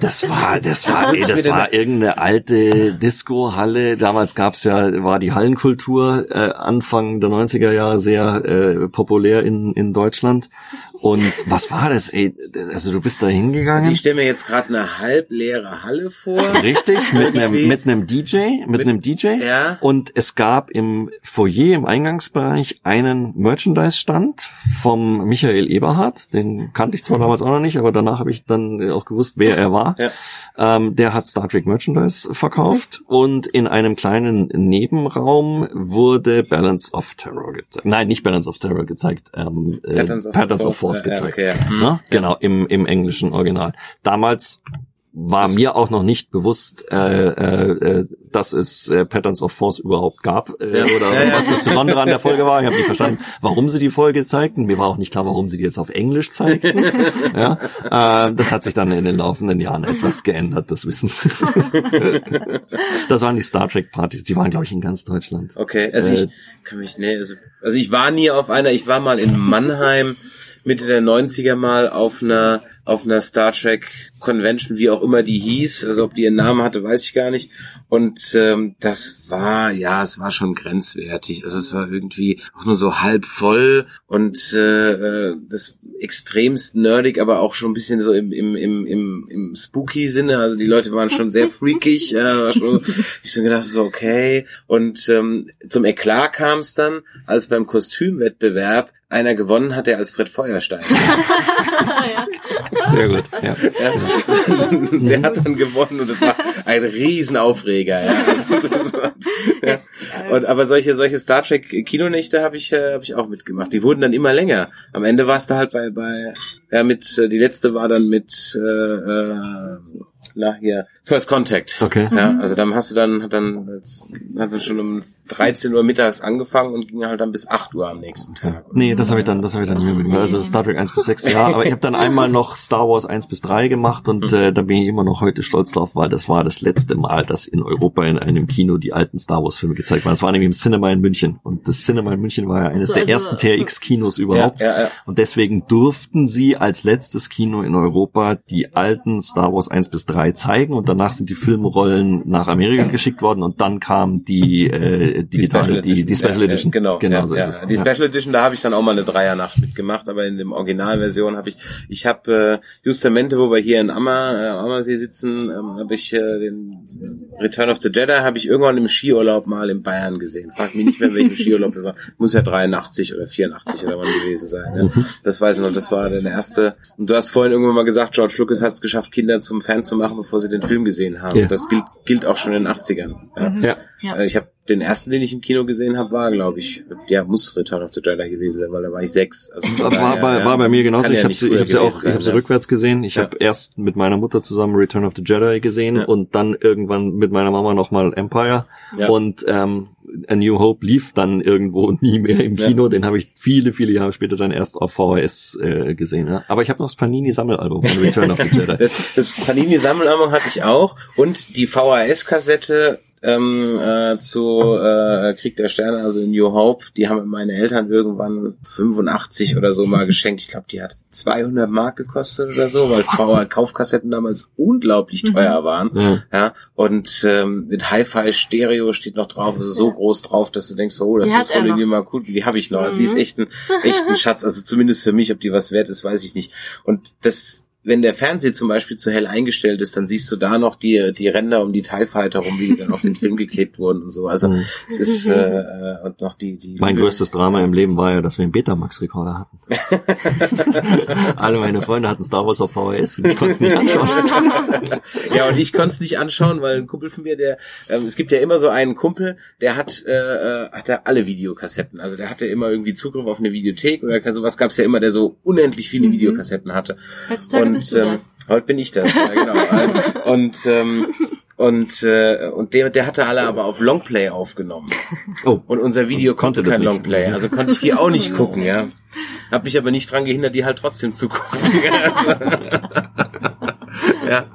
Das war, das war, ey, das war irgendeine alte Disco-Halle. Damals gab's ja, war die Hallenkultur äh, Anfang der 90er Jahre sehr äh, populär in, in Deutschland. Und was war das, ey? Also du bist da Also hingegangen. ich stelle mir jetzt gerade eine halbleere Halle vor. [LAUGHS] Richtig, mit einem, mit einem DJ, mit, Mit- einem DJ. Ja. Und es gab im Foyer, im Eingangsbereich, einen Merchandise-Stand vom Michael Eberhardt. Den kannte ich zwar damals auch noch nicht, aber danach habe ich dann auch gewusst, wer er war. Ja. Ähm, der hat Star Trek Merchandise verkauft und in einem kleinen Nebenraum wurde Balance of Terror gezeigt. Nein, nicht Balance of Terror gezeigt, ähm, äh, Patterns of Patterns of Force, Force ja, ja, okay, ja. Ne? Genau, im, im englischen Original. Damals war mir auch noch nicht bewusst, äh, äh, äh, dass es äh, Patterns of Force überhaupt gab äh, oder Ja, ja. was das Besondere an der Folge war. Ich habe nicht verstanden, warum sie die Folge zeigten. Mir war auch nicht klar, warum sie die jetzt auf Englisch zeigten. [LAUGHS] ja, äh, das hat sich dann in den laufenden Jahren etwas geändert, das Wissen. [LAUGHS] das waren die Star Trek Partys, die waren glaube ich in ganz Deutschland. Okay, also Äh, ich kann mich, nee, also, also ich war nie auf einer, ich war mal in Mannheim Mitte der 90er mal auf einer, auf einer Star Trek Convention, wie auch immer die hieß, also ob die ihren Namen hatte, weiß ich gar nicht. Und ähm, das war, ja, es war schon grenzwertig. Also es war irgendwie auch nur so halb voll und äh, äh, das extremst nerdig, aber auch schon ein bisschen so im, im, im, im, im spooky Sinne. Also die Leute waren schon sehr freakig. [LAUGHS] Ja, war schon, ich so gedacht, so okay. Und ähm, zum Eklat kam es dann, als beim Kostümwettbewerb einer gewonnen hat, der als Fred Feuerstein. Sehr gut. Ja. [LAUGHS] [LAUGHS] der hat dann gewonnen und es war ein Riesenaufreger. [LAUGHS] Ja. Ja. Und, aber solche solche Star Trek Kinonächte habe ich äh, habe ich auch mitgemacht. Die wurden dann immer länger. Am Ende warst du halt bei bei ja mit äh, die letzte war dann mit äh, äh, na hier First Contact. Okay. Ja, also dann hast du dann hat dann hat dann schon um 13 Uhr mittags angefangen und ging halt dann bis 8 Uhr am nächsten Tag. Nee, das habe ich dann, das habe ich dann nicht mehr mitgemacht. Also Star Trek 1 bis 6, ja, aber ich habe dann einmal noch Star Wars 1 bis 3 gemacht und äh, da bin ich immer noch heute stolz drauf, weil das war das letzte Mal, dass in Europa in einem Kino die alten Star Wars Filme gezeigt waren. Das war nämlich im Cinema in München und das Cinema in München war ja eines So, der also- ersten TRX Kinos überhaupt. Ja, ja, ja. Und deswegen durften sie als letztes Kino in Europa die alten Star Wars 1 bis 3 zeigen und danach sind die Filmrollen nach Amerika geschickt worden und dann kam die äh, digitale, die, die Special Ja, Edition. Ja, genau, genau ja, so ja. ist es. Die. Special Edition, da habe ich dann auch mal eine Dreiernacht mitgemacht, aber in dem Originalversion habe ich, ich habe äh, Justamente, wo wir hier in Ammer, äh, Ammersee sitzen, ähm, habe ich äh, den Return of the Jedi habe ich irgendwann im Skiurlaub mal in Bayern gesehen. Frag mich nicht mehr, in welchem Skiurlaub das war. Muss ja 83 oder 84 oder wann gewesen sein. Ja. Mhm. Das weiß ich noch, das war der erste. Und du hast vorhin irgendwann mal gesagt, George Lucas hat es geschafft, Kinder zum Fan zu machen, bevor sie den Film gesehen haben. Ja. Das gilt, gilt auch schon in den 80ern. Ja. Ja. Ja. Äh, Ich habe den ersten, den ich im Kino gesehen habe, war, glaube ich, ja, muss Return of the Jedi gewesen sein, weil da war ich sechs. Also War, daher, bei, ja, war bei mir genauso. Ich ja habe sie, ich hab sie auch, gewesen ich habe sie sein, rückwärts gesehen. Ich Ja. habe erst mit meiner Mutter zusammen Return of the Jedi gesehen Ja. und dann irgendwann mit meiner Mama nochmal Empire. Ja. Und ähm, A New Hope lief dann irgendwo [LAUGHS] nie mehr im Kino. Den habe ich viele, viele Jahre später dann erst auf VHS äh, gesehen. Ja. Aber ich habe noch das Panini-Sammelalbum von Return of the [LAUGHS] Jedi. Das, das Panini-Sammelalbum hatte ich auch und die VHS-Kassette ähm, äh, zu äh, Krieg der Sterne, also New Hope, die haben meine Eltern irgendwann 85 oder so mal geschenkt. Ich glaube, die hat 200 Mark gekostet oder so, weil VR Kaufkassetten damals unglaublich teuer waren. Ja. Ja, und ähm, mit Hi-Fi Stereo steht noch drauf, also so groß drauf, dass du denkst, oh, das Die muss wohl irgendwie mal gut, die habe ich noch. Mhm. Die ist echt ein, echt ein Schatz, also zumindest für mich, ob die was wert ist, weiß ich nicht. Und das wenn der Fernseher zum Beispiel zu hell eingestellt ist, dann siehst du da noch die, die Ränder um die TIE Fighter rum, wie die dann auf den Film geklebt wurden und so. Also Mhm. es ist äh, äh, und noch die, die Mein größtes Drama im Leben war ja, dass wir einen Betamax-Rekorder hatten. [LAUGHS] Alle meine Freunde hatten Star Wars auf VHS und ich konnte es nicht anschauen. [LAUGHS] ja, und ich konnte es nicht anschauen, weil ein Kumpel von mir, der, ähm, es gibt ja immer so einen Kumpel, der hat, äh, äh, hatte alle Videokassetten. Also der hatte immer irgendwie Zugriff auf eine Videothek oder sowas gab's ja immer, der so unendlich viele Mhm. Videokassetten hatte. Heutzutage bist du ähm, das. heute bin ich das, ja genau. [LAUGHS] und ähm, und äh, und der der hatte alle aber auf Longplay aufgenommen. Oh, Und unser Video Konnte konnte das kein nicht. Longplay, also konnte ich die auch nicht gucken, ja. Hab mich aber nicht dran gehindert, die halt trotzdem zu gucken. [LAUGHS] ja,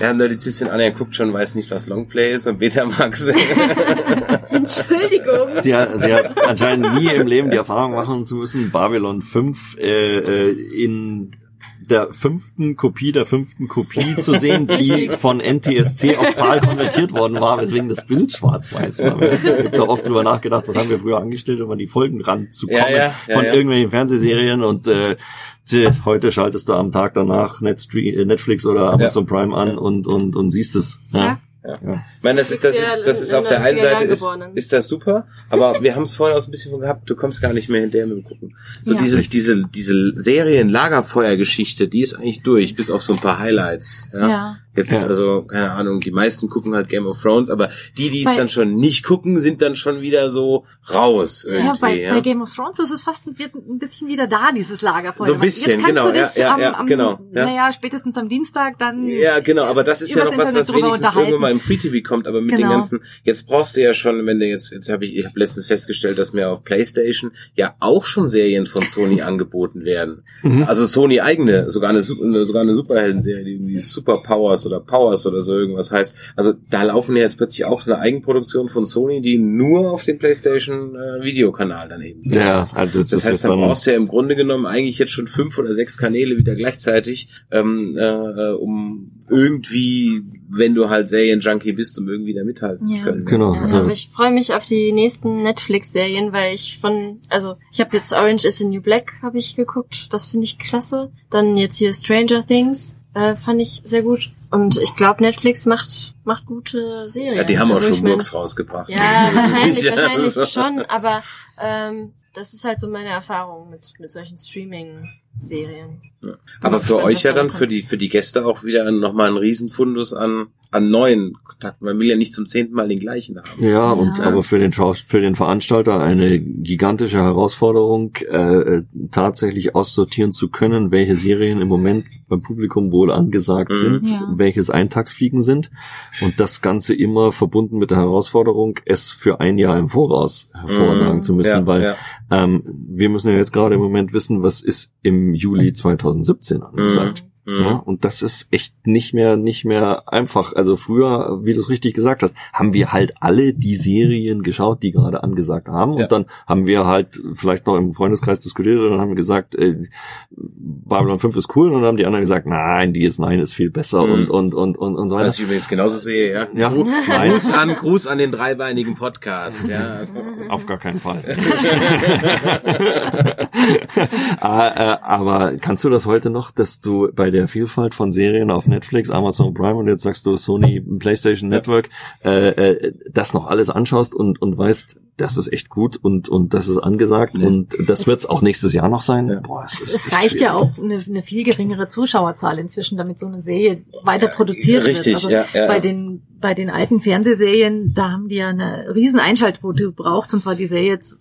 ja, Nerdizistin Anja guckt schon, weiß nicht, was Longplay ist und Betamax. [LAUGHS] Entschuldigung. sie hat, sie hat anscheinend nie im Leben die Erfahrung machen zu müssen, Babylon 5 äh, äh, in der fünften Kopie der fünften Kopie zu sehen, die [LAUGHS] von NTSC auf PAL konvertiert worden war, weswegen das Bild schwarz-weiß war. Ich habe da oft drüber nachgedacht, was haben wir früher angestellt, um an die Folgen ranzukommen Ja, ja, ja, von ja. irgendwelchen Fernsehserien und äh, heute schaltest du am Tag danach äh, Netflix oder Amazon Prime an und, und, und siehst es. Ja. Ja. Ja. Ich meine, das ist, das ist, das ist auf der einen Seite ist, ist das super, aber [LAUGHS] wir haben es vorhin auch so ein bisschen von gehabt, du kommst gar nicht mehr hinterher mit dem Gucken. So Ja. diese, diese, diese Serien-Lagerfeuer-Geschichte, die ist eigentlich durch, bis auf so ein paar Highlights. Ja. Ja. Jetzt, Ja. also, keine Ahnung, die meisten gucken halt Game of Thrones, aber die, die es dann schon nicht gucken, sind dann schon wieder so raus irgendwie. Ja, bei, ja. bei Game of Thrones ist es fast ein, wird ein bisschen wieder da, dieses Lagerfeuer. So ein bisschen, genau, ja, ja, am, am, genau, ja. Naja, spätestens am Dienstag dann. Ja, genau, aber das ist ja noch was, was wenigstens irgendwann mal im Free TV kommt, aber mit den Genau. ganzen, jetzt brauchst du ja schon, wenn du jetzt, jetzt habe ich, ich habe letztens festgestellt, dass mir auf Playstation ja auch schon Serien von Sony [LAUGHS] angeboten werden. Mhm. Also Sony eigene, sogar eine, sogar eine Superhelden-Serie, die irgendwie Super Powers oder Powers oder so irgendwas heißt. Also da laufen ja jetzt plötzlich auch so eine Eigenproduktion von Sony, die nur auf dem Playstation äh, Videokanal dann eben sind. Ja, also Das ist heißt, dann, dann brauchst du ja im Grunde genommen eigentlich jetzt schon fünf oder sechs Kanäle wieder gleichzeitig, ähm, äh, um irgendwie, wenn du halt Serienjunkie bist, um irgendwie da mithalten zu Ja. können. Genau. Ja, so. aber ich freue mich auf die nächsten Netflix-Serien, weil ich von, also ich habe jetzt Orange is the New Black habe ich geguckt, das finde ich klasse. Dann jetzt hier Stranger Things äh, fand ich sehr gut. Und ich glaube, Netflix macht macht gute Serien. Ja, die haben also auch schon Murks rausgebracht. Ja, wahrscheinlich, [LAUGHS] Ja, wahrscheinlich schon, aber ähm, das ist halt so meine Erfahrung mit mit solchen Streaming-Serien. Aber Bin für euch ja da dann, für die, für die Gäste auch wieder nochmal ein Riesenfundus an, an neuen Kontakten. Man will ja nicht zum zehnten Mal den gleichen haben. Ja, und Ja. aber für den für den Veranstalter eine gigantische Herausforderung, äh, äh, tatsächlich aussortieren zu können, welche Serien im Moment beim Publikum wohl angesagt Mhm. sind, Ja. welches Eintagsfliegen sind und das Ganze immer verbunden mit der Herausforderung, es für ein Jahr im Voraus hervorsagen Mhm. zu müssen, Ja, weil ja. ähm, wir müssen ja jetzt gerade im Moment wissen, was ist im Juli 2017 angesagt. Mhm. Ja, und das ist echt nicht mehr, nicht mehr einfach. Also früher, wie du es richtig gesagt hast, haben wir halt alle die Serien geschaut, die gerade angesagt haben. Ja. Und dann haben wir halt vielleicht noch im Freundeskreis diskutiert und dann haben wir gesagt, äh, Babylon 5 ist cool. Und dann haben die anderen gesagt, nein, DS9 ist viel besser Mhm. und, und, und, und, und so weiter. Was ich übrigens genauso sehe, ja. Ja, Gru- nein. Gruß an, Gruß an den dreibeinigen Podcast, ja. Auf gar keinen Fall. [LAUGHS] Ah, äh, aber kannst du das heute noch, dass du bei der Vielfalt von Serien auf Netflix, Amazon Prime und jetzt sagst du Sony PlayStation Network, äh, äh, das noch alles anschaust und, und weißt, das ist echt gut und, und das ist angesagt Ja. und das wird's auch nächstes Jahr noch sein? Ja. Boah, es, ist Es reicht schwierig. ja auch eine, eine viel geringere Zuschauerzahl inzwischen, damit so eine Serie weiter produziert Richtig, wird. Also ja, ja, bei den bei den alten Fernsehserien, da haben die ja eine riesen Einschaltquote gebraucht, sonst war die Serie jetzt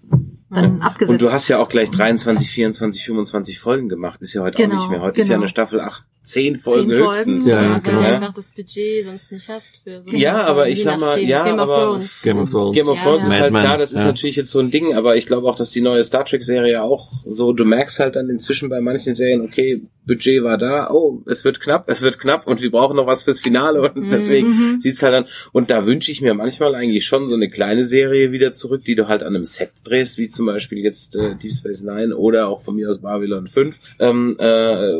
dann abgesetzt. Und du hast ja auch gleich 23, 24, 25 Folgen gemacht. Ist ja heute Genau, auch nicht mehr. Heute ist ja genau. eine Staffel acht, zehn Folgen Zehn Folgen, höchstens. Ja, Ja, ja, weil genau. du einfach das Budget sonst nicht hast für so Ja, aber ich sag mal, ja, Game of aber- Thrones. Game of Thrones. Game of Ja, Thrones ja. ist Mad halt klar, das ist ja. natürlich jetzt so ein Ding, aber ich glaube auch, dass die neue Star Trek Serie auch so, du merkst halt dann inzwischen bei manchen Serien, okay, Budget war da, oh, es wird knapp, es wird knapp und wir brauchen noch was fürs Finale. Und Mhm. deswegen sieht's halt dann, und da wünsche ich mir manchmal eigentlich schon so eine kleine Serie wieder zurück, die du halt an einem Set drehst, wie zum Beispiel jetzt äh, Deep Space Nine oder auch von mir aus Babylon 5 ähm, äh,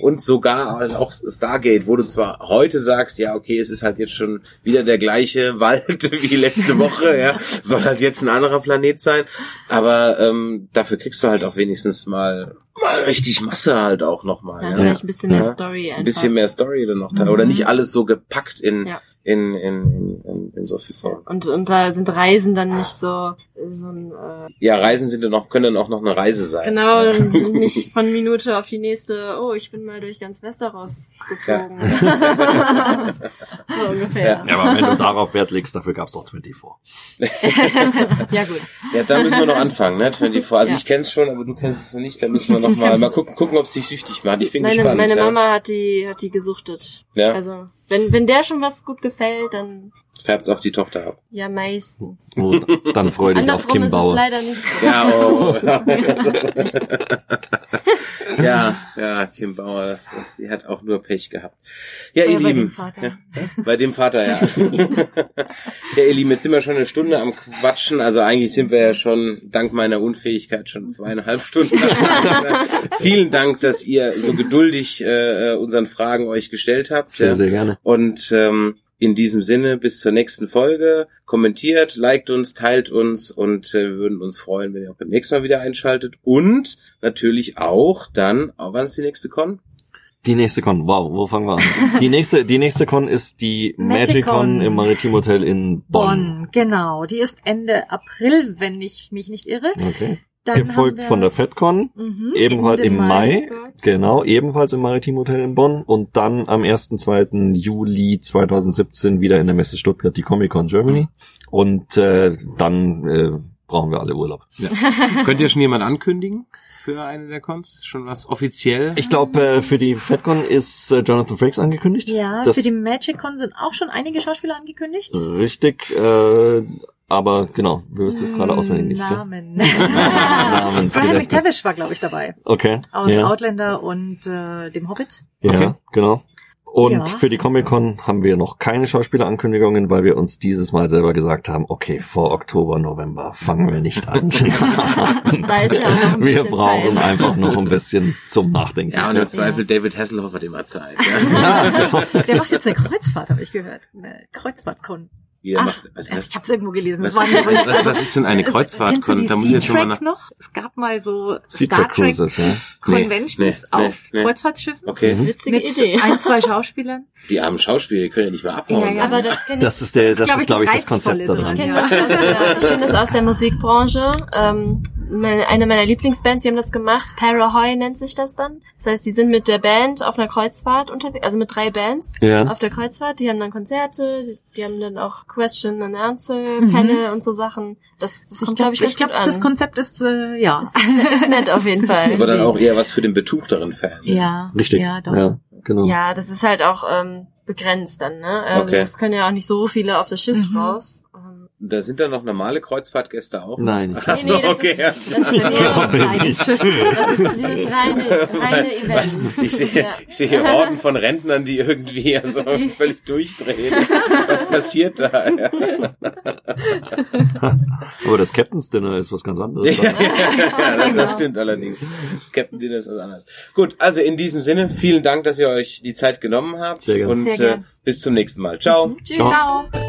und sogar halt auch Stargate, wo du zwar heute sagst, ja, okay, es ist halt jetzt schon wieder der gleiche [LAUGHS] Wald wie letzte [LAUGHS] Woche, ja, soll halt jetzt ein anderer Planet sein, aber ähm, dafür kriegst du halt auch wenigstens mal mal richtig Masse halt auch nochmal. Ja, Ja, vielleicht ein bisschen mehr Ja. Story einfach. Ein bisschen mehr Story dann noch. Mhm. Oder nicht alles so gepackt in, Ja. In, in, in, in, in so viel Form. Und, und da sind Reisen dann nicht so, so ein, äh, Ja, Reisen sind dann auch, können dann auch noch eine Reise sein. genau, Ja. dann sind [LAUGHS] nicht von Minute auf die nächste, oh, ich bin mal durch ganz Westeros geflogen. [LAUGHS] so ungefähr. Ja, aber wenn du darauf Wert legst, dafür gab's doch 24. [LAUGHS] Ja, gut. Ja, da müssen wir noch anfangen, ne? 24. Also Ja. ich kenn's schon, aber du kennst es noch nicht. Da müssen wir noch mal, mal gucken, gucken, ob es dich süchtig macht. Ich bin Meine, gespannt. meine ja. Mama hat die, hat die gesuchtet. Ja. Also, wenn, wenn der schon was gut gefällt, dann Färbt's auf die Tochter ab. ja meistens. Oh, dann freu dich auf Andersrum Kim ist es Bauer. leider nicht so. Ja, oh. [LAUGHS] ja, ja, Kim Bauer, das, das, die hat auch nur Pech gehabt. Ja, ihr bei Lieben. dem Vater. Ja, bei dem Vater, ja. [LAUGHS] ja, ihr Lieben, jetzt sind wir schon eine Stunde am Quatschen. Also eigentlich sind wir ja schon, dank meiner Unfähigkeit, schon zweieinhalb Stunden. [LAUGHS] Vielen Dank, dass ihr so geduldig äh, unseren Fragen euch gestellt habt. Sehr, ja. sehr gerne. Und ähm, in diesem Sinne, bis zur nächsten Folge. Kommentiert, liked uns, teilt uns und äh, wir würden uns freuen, wenn ihr auch beim nächsten Mal wieder einschaltet. Und natürlich auch dann, oh, wann ist die nächste Con? Die nächste Con, wow, wo fangen wir an? [LAUGHS] Die nächste, die nächste Con ist die Magic Con Magicon. im Maritim Hotel in Bonn. Bonn, genau. Die ist Ende April, wenn ich mich nicht irre. Okay. Dann Gefolgt von der FedCon, Mhm, ebenfalls im Mai. dort. Genau, ebenfalls im Maritim Hotel in Bonn und dann am 1. 2. Juli 2017 wieder in der Messe Stuttgart die Comic Con Germany und äh, dann äh, brauchen wir alle Urlaub. [LAUGHS] Könnt ihr schon jemand ankündigen für eine der Cons? Schon was offiziell? Ich glaube, äh, für die FedCon ist äh, Jonathan Frakes angekündigt. Ja, das für die MagicCon sind auch schon einige Schauspieler angekündigt. richtig, äh, aber genau, wir wissen jetzt gerade auswendig nicht. Namen. [LAUGHS] Namensgedächtnis. Graham McTavish war, glaube ich, dabei. Okay. Aus ja. Outlander und äh, dem Hobbit. Ja, Okay. genau. Und Ja. für die Comic-Con haben wir noch keine Schauspielerankündigungen, weil wir uns dieses Mal selber gesagt haben, okay, vor Oktober, November fangen wir nicht an. [LAUGHS] Da ist ja noch ein wir brauchen Zeit. einfach noch ein bisschen zum Nachdenken. ja, und im Zweifel David Hasselhoff hat immer Zeit. Ja. [LAUGHS] Ja, genau. Der macht jetzt eine Kreuzfahrt, habe ich gehört. Eine Kreuzfahrt-Con. Wie er Ach, macht, was, was, ich habe es irgendwo gelesen. was, Das war was, was ist denn eine Es- Kreuzfahrt? Kennst du die Da muss ich jetzt schon mal nach. Noch? Es gab mal so Star Trek ja. Conventions Nee, nee, auf nee. Kreuzfahrtschiffen Okay. Witzige mit Idee. ein, zwei Schauspielern. [LAUGHS] Die armen Schauspieler, die können ja nicht mehr abhauen. Ja, ja. Aber das kenne ich Das ist der, das glaub ist ich, glaube ich das Konzept Reizvolle Ich daran. kenne das, aus der- ich kenn das aus der Musikbranche. Ähm, eine meiner Lieblingsbands, die haben das gemacht. Parahoy nennt sich das dann. Das heißt, die sind mit der Band auf einer Kreuzfahrt unterwegs, also mit drei Bands Ja. auf der Kreuzfahrt. Die haben dann Konzerte, die, haben dann auch Question and Answer, Mhm. Panel und so Sachen. Das, das kommt, glaube ich, ganz ich glaub, gut an. das Konzept ist, äh, ja. [LAUGHS] ist nett auf jeden [LAUGHS] Fall. Aber dann auch eher was für den betuchteren Fan. Ja, Richtig. Ja, doch. Ja, genau. Ja, das ist halt auch ähm, begrenzt dann, ne? Also Okay. es können ja auch nicht so viele auf das Schiff Mhm. drauf. Da sind dann noch normale Kreuzfahrtgäste auch? Nein. Ach so, Nee, nee, das okay. ist- ja. das ist ja- Kleines Schiff. Das ist dieses reine, reine Event. Ich sehe, Ja. ich sehe Horden von Rentnern, die irgendwie also [LAUGHS] völlig durchdrehen. Was passiert da? Ja. [LAUGHS] Aber das Captain's Dinner ist was ganz anderes. Ja, das, das stimmt allerdings. Das Captain Dinner ist was anderes. Gut, also in diesem Sinne, vielen Dank, dass ihr euch die Zeit genommen habt. Sehr gerne. Und Sehr äh, gern. bis zum nächsten Mal. Ciao. Tschüss. Ciao. Ciao.